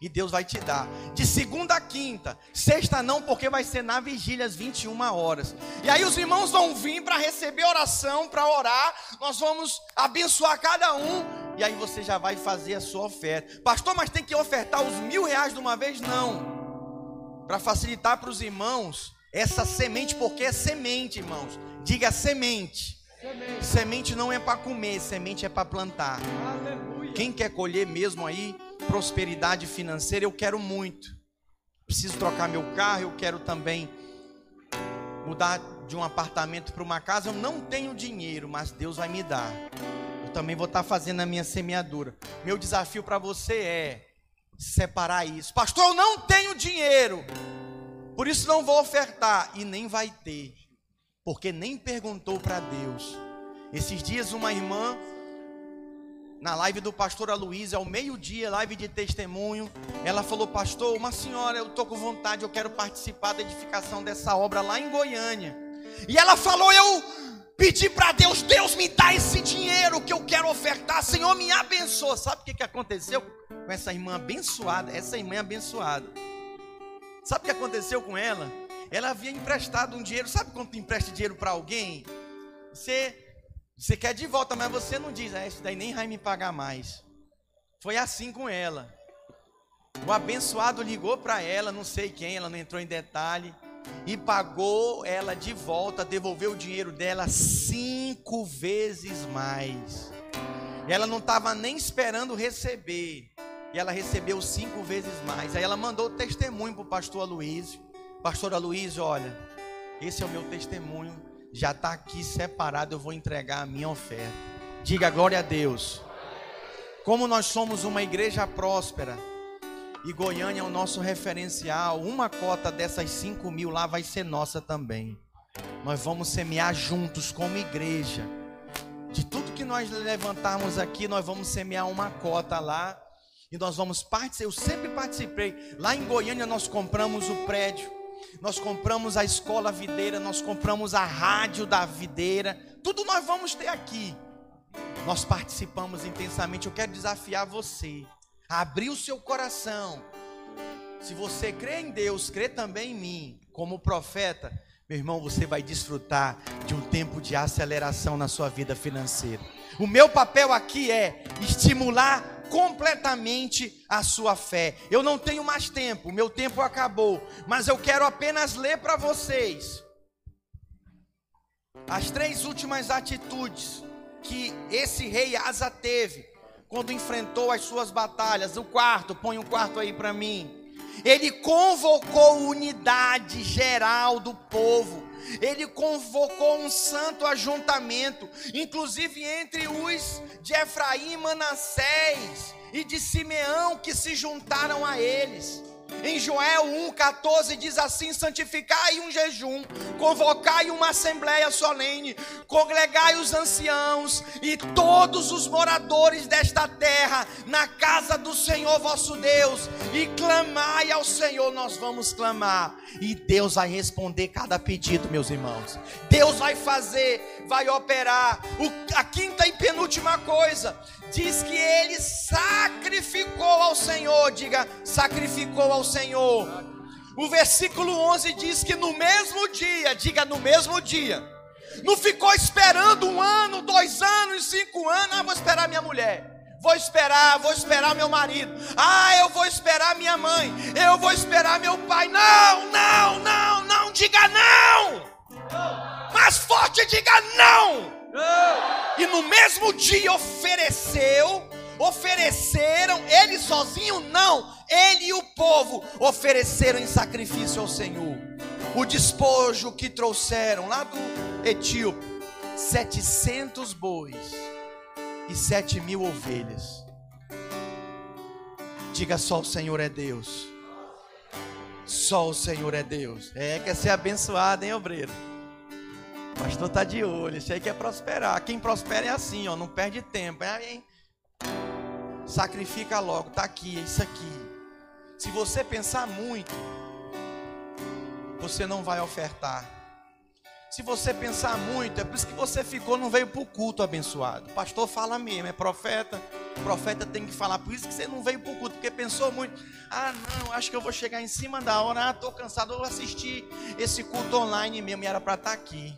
E Deus vai te dar. De segunda a quinta. Sexta não, porque vai ser na vigília às 21 horas. E aí os irmãos vão vir para receber oração, para orar. Nós vamos abençoar cada um. E aí você já vai fazer a sua oferta. Pastor, mas tem que ofertar os mil reais de uma vez? Não. Para facilitar para os irmãos essa semente, porque é semente, irmãos. Diga semente. Semente, semente não é para comer, semente é para plantar. Aleluia. Quem quer colher mesmo aí? prosperidade financeira, eu quero muito. Preciso trocar meu carro, eu quero também mudar de um apartamento para uma casa. Eu não tenho dinheiro, mas Deus vai me dar. Eu também vou estar fazendo a minha semeadura. Meu desafio para você é separar isso. Pastor, eu não tenho dinheiro. Por isso não vou ofertar e nem vai ter, porque nem perguntou para Deus. Esses dias uma irmã na live do pastor Aloysio, ao meio-dia, live de testemunho. Ela falou: Pastor, uma senhora, eu estou com vontade, eu quero participar da edificação dessa obra lá em Goiânia. E ela falou: Eu pedi para Deus, Deus me dá esse dinheiro que eu quero ofertar, Senhor me abençoa. Sabe o que, que aconteceu com essa irmã abençoada? Essa irmã abençoada. Sabe o que aconteceu com ela? Ela havia emprestado um dinheiro. Sabe quando empresta dinheiro para alguém? Você você quer de volta, mas você não diz, ah, isso daí nem vai me pagar mais. Foi assim com ela. O abençoado ligou para ela, não sei quem, ela não entrou em detalhe, e pagou ela de volta, devolveu o dinheiro dela cinco vezes mais. Ela não estava nem esperando receber, e ela recebeu cinco vezes mais. Aí ela mandou o testemunho para o pastor Aloysio. Pastor Aloysio, olha, esse é o meu testemunho já está aqui separado, eu vou entregar a minha oferta. Diga glória a Deus. Como nós somos uma igreja próspera e Goiânia é o nosso referencial, uma cota dessas 5 mil lá vai ser nossa também. Nós vamos semear juntos como igreja. De tudo que nós levantarmos aqui, nós vamos semear uma cota lá. E nós vamos participar. Eu sempre participei. Lá em Goiânia nós compramos o prédio nós compramos a escola videira, nós compramos a rádio da videira, tudo nós vamos ter aqui. Nós participamos intensamente. Eu quero desafiar você a abrir o seu coração. Se você crê em Deus, crê também em mim, como profeta, meu irmão, você vai desfrutar de um tempo de aceleração na sua vida financeira. O meu papel aqui é estimular completamente a sua fé. Eu não tenho mais tempo, meu tempo acabou, mas eu quero apenas ler para vocês as três últimas atitudes que esse rei Asa teve quando enfrentou as suas batalhas. O quarto, põe um quarto aí para mim. Ele convocou unidade geral do povo. Ele convocou um santo ajuntamento, inclusive entre os de Efraim, Manassés e de Simeão que se juntaram a eles. Em Joel 1,14 diz assim: santificai um jejum, convocai uma assembleia solene, congregai os anciãos e todos os moradores desta terra na casa do Senhor vosso Deus, e clamai ao Senhor, nós vamos clamar, e Deus vai responder cada pedido, meus irmãos. Deus vai fazer, vai operar. O, a quinta e penúltima coisa, diz que ele sacrificou ao Senhor, diga, sacrificou ao Senhor. O versículo 11 diz que no mesmo dia, diga no mesmo dia, não ficou esperando um ano, dois anos, cinco anos, ah, vou esperar minha mulher. Vou esperar, vou esperar meu marido. Ah, eu vou esperar minha mãe. Eu vou esperar meu pai. Não, não, não, não, diga não. Mais forte, diga não. E no mesmo dia ofereceu, ofereceram, ele sozinho não, ele e o povo ofereceram em sacrifício ao Senhor. O despojo que trouxeram lá do Etíope, 700 bois e 7 mil ovelhas. Diga só: o Senhor é Deus. Só o Senhor é Deus. É, quer ser abençoado, hein, obreiro? O pastor tá de olho, isso aí quer prosperar. Quem prospera é assim, ó, não perde tempo. É, hein? Sacrifica logo, tá aqui, é isso aqui. Se você pensar muito, você não vai ofertar. Se você pensar muito, é por isso que você ficou, não veio para o culto abençoado. O pastor fala mesmo, é profeta. O profeta tem que falar. Por isso que você não veio para o culto, porque pensou muito. Ah, não, acho que eu vou chegar em cima da hora. Ah, estou cansado, eu vou assistir esse culto online mesmo. E era para estar tá aqui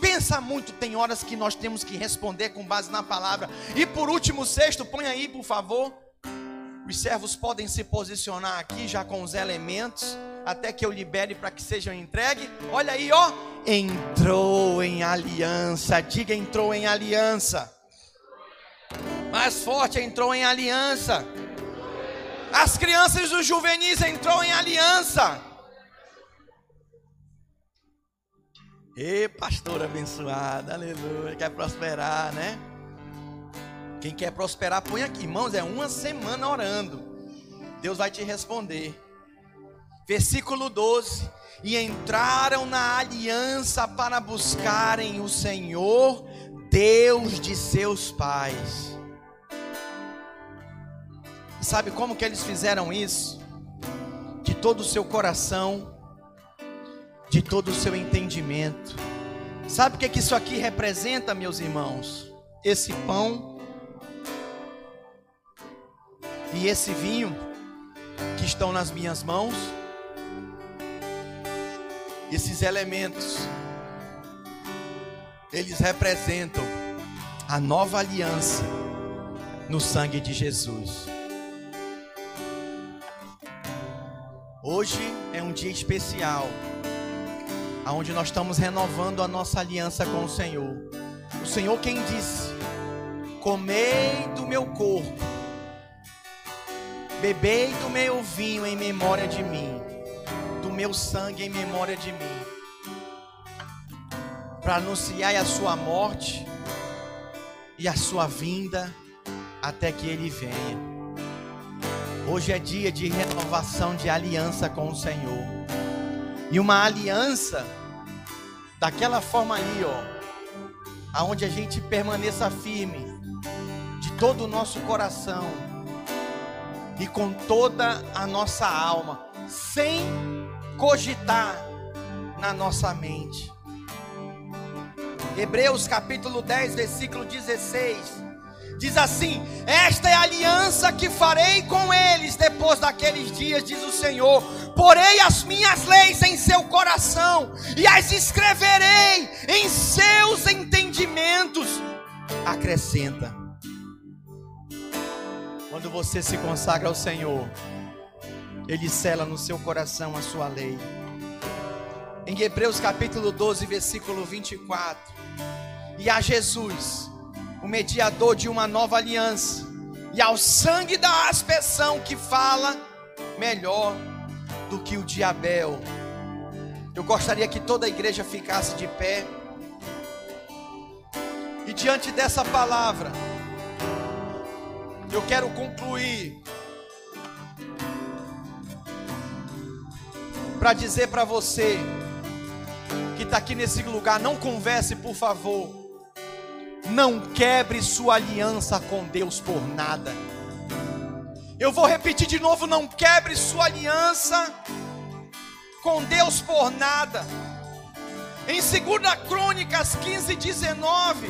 pensa muito, tem horas que nós temos que responder com base na palavra. E por último, sexto, põe aí, por favor. Os servos podem se posicionar aqui já com os elementos, até que eu libere para que sejam entregues. Olha aí, ó. Entrou em aliança. Diga, entrou em aliança. Mais forte, entrou em aliança. As crianças dos juvenis entrou em aliança. Ê, pastor abençoado, aleluia. Quer prosperar, né? Quem quer prosperar, põe aqui. Irmãos, é uma semana orando. Deus vai te responder. Versículo 12. E entraram na aliança para buscarem o Senhor, Deus de seus pais. Sabe como que eles fizeram isso? De todo o seu coração, de todo o seu entendimento. Sabe o que, é que isso aqui representa, meus irmãos? Esse pão e esse vinho que estão nas minhas mãos, esses elementos, eles representam a nova aliança no sangue de Jesus. Hoje é um dia especial aonde nós estamos renovando a nossa aliança com o Senhor. O Senhor quem disse: Comei do meu corpo, bebei do meu vinho em memória de mim, do meu sangue em memória de mim, para anunciar a sua morte e a sua vinda até que ele venha. Hoje é dia de renovação de aliança com o Senhor. E uma aliança daquela forma aí, ó, aonde a gente permaneça firme de todo o nosso coração e com toda a nossa alma, sem cogitar na nossa mente. Hebreus capítulo 10, versículo 16 Diz assim: Esta é a aliança que farei com eles depois daqueles dias, diz o Senhor. Porei as minhas leis em seu coração e as escreverei em seus entendimentos. Acrescenta. Quando você se consagra ao Senhor, Ele cela no seu coração a sua lei. Em Hebreus capítulo 12, versículo 24. E a Jesus o mediador de uma nova aliança, e ao sangue da aspersão que fala melhor do que o de. Eu gostaria que toda a igreja ficasse de pé. E diante dessa palavra, eu quero concluir para dizer para você que está aqui nesse lugar, não converse, por favor. Não quebre sua aliança com Deus por nada. Eu vou repetir de novo: não quebre sua aliança com Deus por nada. Em 2 Crônicas 15, 19,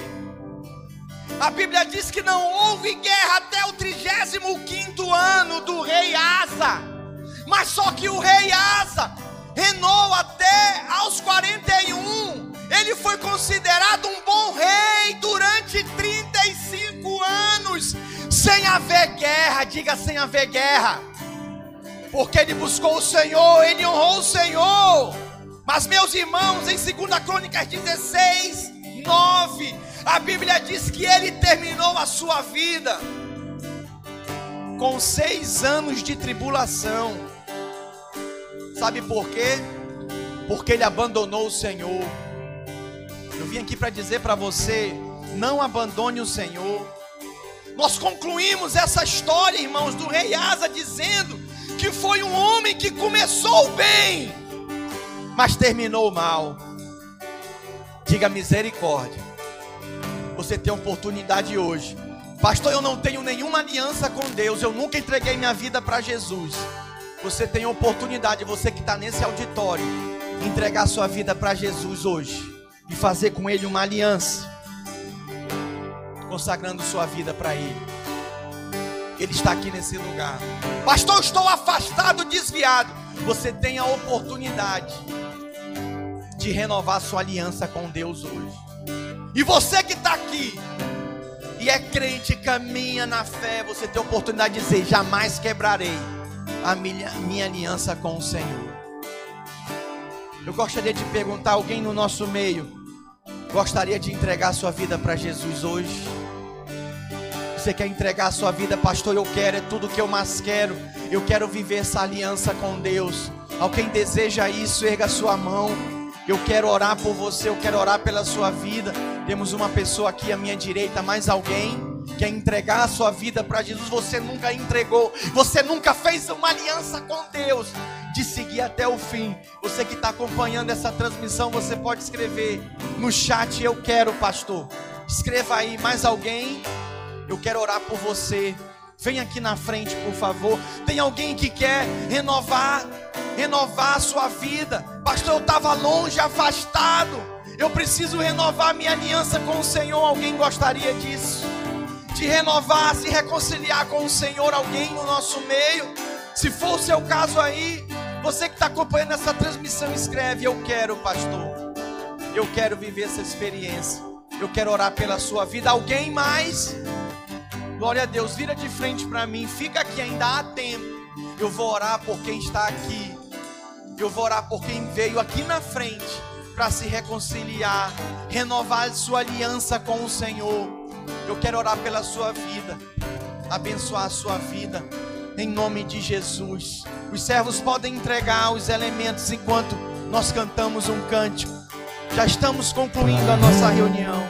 a Bíblia diz que não houve guerra até o 35 ano do rei Asa, mas só que o rei Asa reinou até aos 41. Ele foi considerado um bom rei durante 35 anos, sem haver guerra, diga sem haver guerra porque ele buscou o Senhor, ele honrou o Senhor. Mas, meus irmãos, em 2 Crônicas 16, 9, a Bíblia diz que ele terminou a sua vida com seis anos de tribulação. Sabe por quê? Porque ele abandonou o Senhor. Eu vim aqui para dizer para você: não abandone o Senhor. Nós concluímos essa história, irmãos, do rei Asa, dizendo que foi um homem que começou bem, mas terminou mal. Diga misericórdia. Você tem oportunidade hoje. Pastor, eu não tenho nenhuma aliança com Deus. Eu nunca entreguei minha vida para Jesus. Você tem oportunidade, você que está nesse auditório, entregar sua vida para Jesus hoje e fazer com Ele uma aliança, consagrando sua vida para Ele. Ele está aqui nesse lugar. Pastor, estou afastado, desviado. Você tem a oportunidade de renovar sua aliança com Deus hoje. E você que está aqui e é crente, caminha na fé, você tem a oportunidade de dizer: jamais quebrarei a minha, minha aliança com o Senhor. Eu gostaria de perguntar: alguém no nosso meio gostaria de entregar sua vida para Jesus hoje? Você quer entregar a sua vida, pastor? Eu quero, é tudo que eu mais quero. Eu quero viver essa aliança com Deus. Alguém deseja isso, erga sua mão. Eu quero orar por você, eu quero orar pela sua vida. Temos uma pessoa aqui à minha direita, mais alguém quer entregar a sua vida para Jesus. Você nunca entregou, você nunca fez uma aliança com Deus de seguir até o fim. Você que está acompanhando essa transmissão, você pode escrever no chat: Eu quero, pastor. Escreva aí mais alguém. Eu quero orar por você. Vem aqui na frente, por favor. Tem alguém que quer renovar, renovar a sua vida. Pastor, eu estava longe, afastado. Eu preciso renovar minha aliança com o Senhor. Alguém gostaria disso? De renovar, se reconciliar com o Senhor, alguém no nosso meio. Se for o seu caso aí, você que está acompanhando essa transmissão, escreve: Eu quero, pastor. Eu quero viver essa experiência. Eu quero orar pela sua vida. Alguém mais? Glória a Deus, vira de frente para mim, fica aqui, ainda há tempo. Eu vou orar por quem está aqui. Eu vou orar por quem veio aqui na frente para se reconciliar, renovar sua aliança com o Senhor. Eu quero orar pela sua vida, abençoar a sua vida, em nome de Jesus. Os servos podem entregar os elementos enquanto nós cantamos um cântico. Já estamos concluindo a nossa reunião.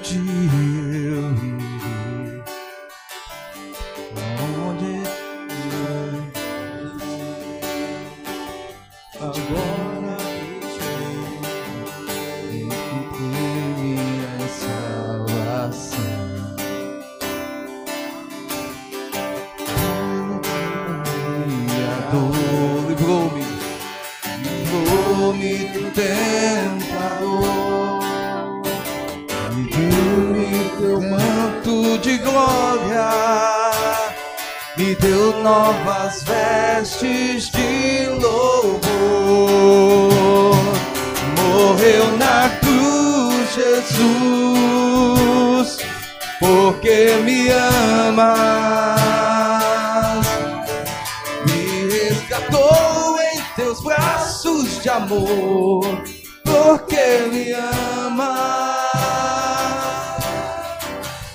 Amor, porque me amas.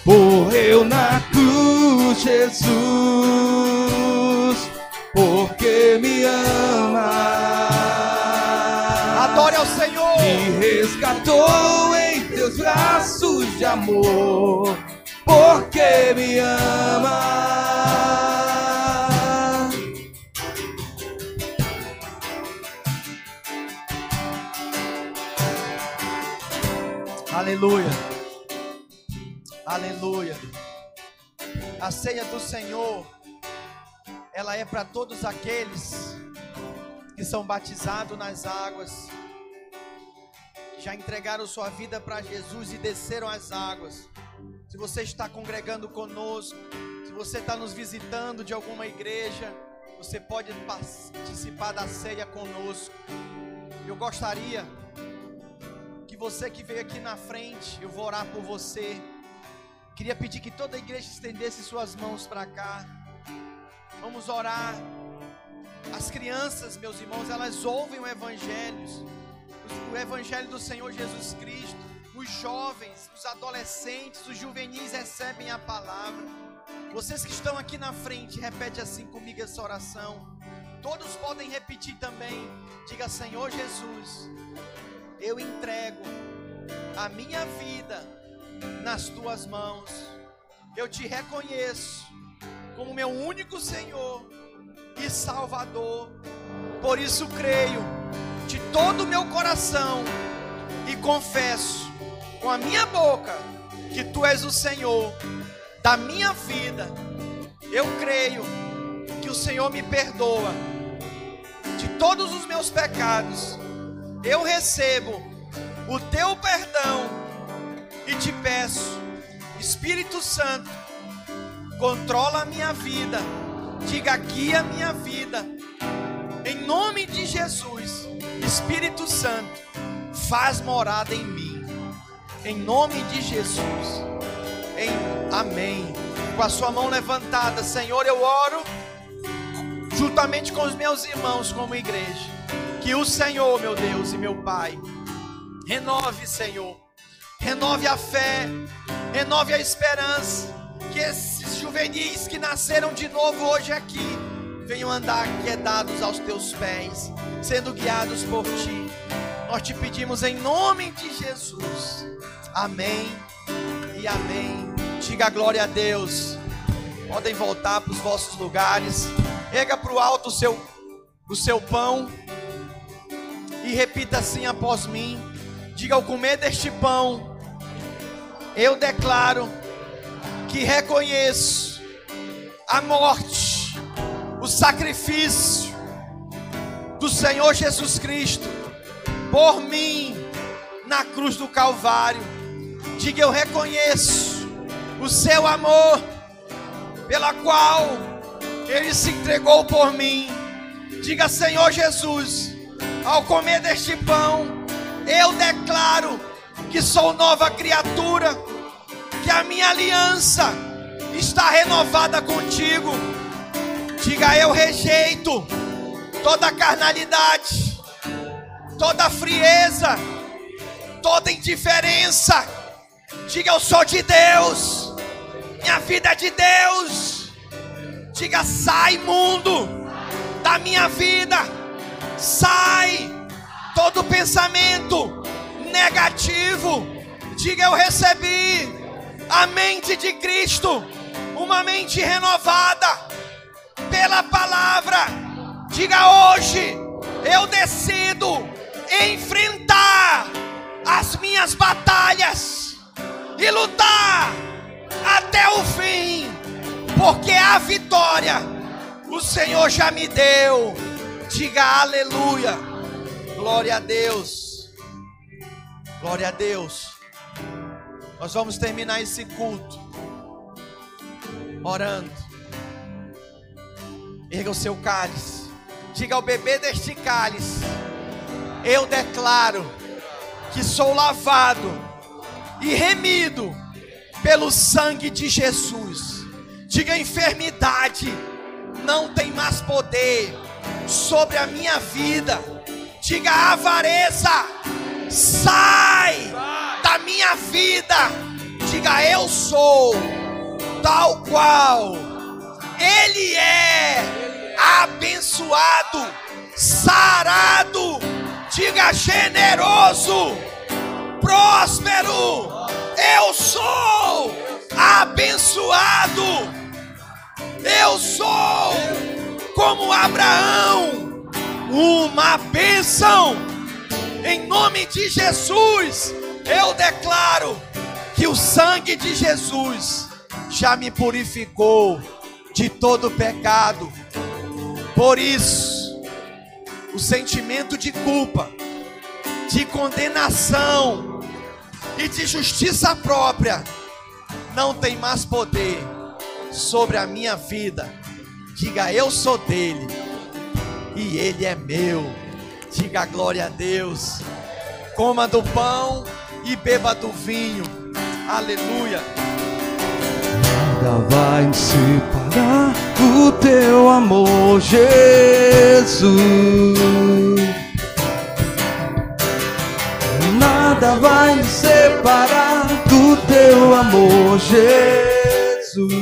Por Jesus, porque me ama. Adore ao Senhor. Me resgatou em teus braços de amor, A ceia do Senhor, ela é para todos aqueles que são batizados nas águas, já entregaram sua vida para Jesus e desceram as águas. Se você está congregando conosco, se você está nos visitando de alguma igreja, você pode participar da ceia conosco. Eu gostaria que você que veio aqui na frente, eu vou orar por você. Queria pedir que toda a igreja estendesse suas mãos para cá. Vamos orar. As crianças, meus irmãos, elas ouvem o evangelho, o evangelho do Senhor Jesus Cristo. Os jovens, os adolescentes, os juvenis recebem a palavra. Vocês que estão aqui na frente, repete assim comigo essa oração. Todos podem repetir também. Diga, Senhor Jesus, eu entrego a minha vida nas tuas mãos. Eu te reconheço como meu único Senhor e Salvador. Por isso creio de todo o meu coração e confesso com a minha boca que tu és o Senhor da minha vida. Eu creio que o Senhor me perdoa de todos os meus pecados eu recebo o teu perdão e te peço, Espírito Santo, controla a minha vida, diga aqui a minha vida, em nome de Jesus, Espírito Santo, faz morada em mim, em nome de Jesus, em amém. Com a sua mão levantada, Senhor, eu oro juntamente com os meus irmãos como igreja que o Senhor, meu Deus e meu Pai, renove, Senhor, renove a fé, renove a esperança. Que esses juvenis que nasceram de novo hoje aqui venham andar quedados aos teus pés, sendo guiados por ti. Nós te pedimos em nome de Jesus. Amém e amém. Diga glória a Deus. Podem voltar para os vossos lugares. Pega para o alto o seu, o seu pão e repita assim após mim. Diga: ao comer deste pão, eu declaro que reconheço a morte, o sacrifício do Senhor Jesus Cristo por mim na cruz do Calvário. Diga: eu reconheço o seu amor, pela qual ele se entregou por mim. Diga: Senhor Jesus ao comer deste pão, eu declaro que sou nova criatura, que a minha aliança está renovada contigo. Diga, eu rejeito toda carnalidade, toda frieza, toda indiferença. Diga, eu sou de Deus, minha vida é de Deus. Diga, sai mundo da minha vida Sai todo pensamento negativo. Diga eu recebi a mente de Cristo, uma mente renovada pela palavra. Diga hoje eu decido enfrentar as minhas batalhas e lutar até o fim, porque a vitória o Senhor já me deu. Diga aleluia. Glória a Deus. Glória a Deus. Nós vamos terminar esse culto orando. Erga o seu cálice. Diga ao bebê deste cálice: Eu declaro que sou lavado e remido pelo sangue de Jesus. Diga enfermidade não tem mais poder sobre a minha vida. Diga avareza, sai da minha vida. Diga eu sou tal qual Ele é abençoado, sarado, diga generoso, próspero. Eu sou abençoado. Eu sou como Abraão, uma bênção. Em nome de Jesus, eu declaro que o sangue de Jesus já me purificou de todo pecado. Por isso, o sentimento de culpa, de condenação e de justiça própria não tem mais poder sobre a minha vida. Diga, eu sou dele e ele é meu. Diga glória a Deus. Coma do pão e beba do vinho. Aleluia. Nada vai me separar do teu amor, Jesus. Nada vai me separar do teu amor, Jesus.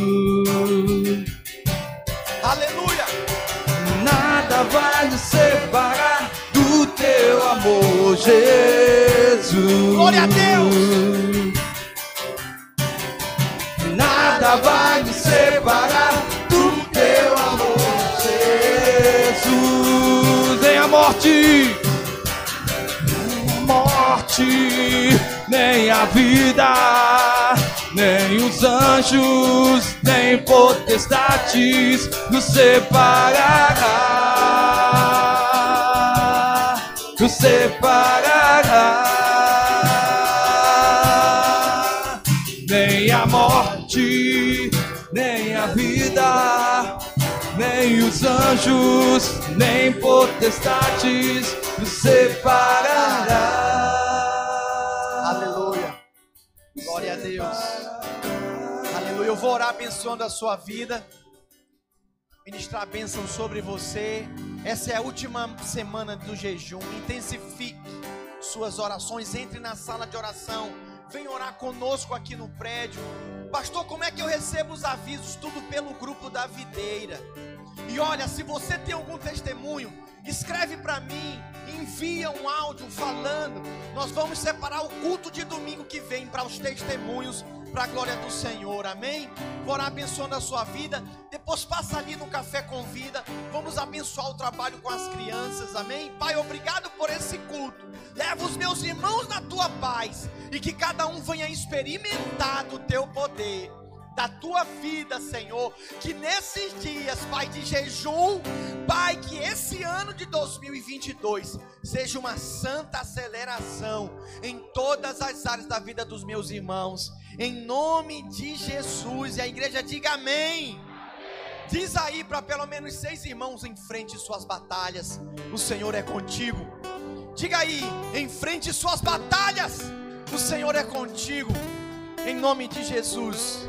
Aleluia. Nada vai me separar amor, Jesus. Glória a Deus. Nada vai me separar do teu amor, Jesus. Nem a morte, nem a morte, nem a vida, nem os anjos, nem potestades nos separará, nos separará. Nem a morte, nem a vida, nem os anjos, nem potestades nos separará. Aleluia. Glória a Deus. Aleluia. Eu vou orar abençoando a sua vida. Ministrar bênção sobre você. Essa é a última semana do jejum. Intensifique suas orações. Entre na sala de oração. Vem orar conosco aqui no prédio. Pastor, como é que eu recebo os avisos? Tudo pelo grupo da videira. E olha, se você tem algum testemunho, escreve para mim, envia um áudio falando. Nós vamos separar o culto de domingo que vem para os testemunhos, para a glória do Senhor, amém? Vou orar abençoando a sua vida. Depois passa ali no Café com Vida. Vamos abençoar o trabalho com as crianças, amém? Pai, obrigado por esse culto. Leva os meus irmãos na tua paz e que cada um venha experimentar do teu poder da tua vida, Senhor. Que nesses dias, Pai, de jejum, Pai, que esse ano de 2022 seja uma santa aceleração em todas as áreas da vida dos meus irmãos. Em nome de Jesus. E a igreja diga amém. Diz aí para pelo menos seis irmãos em frente suas batalhas. O Senhor é contigo. Diga aí, enfrente suas batalhas. O Senhor é contigo. Em nome de Jesus.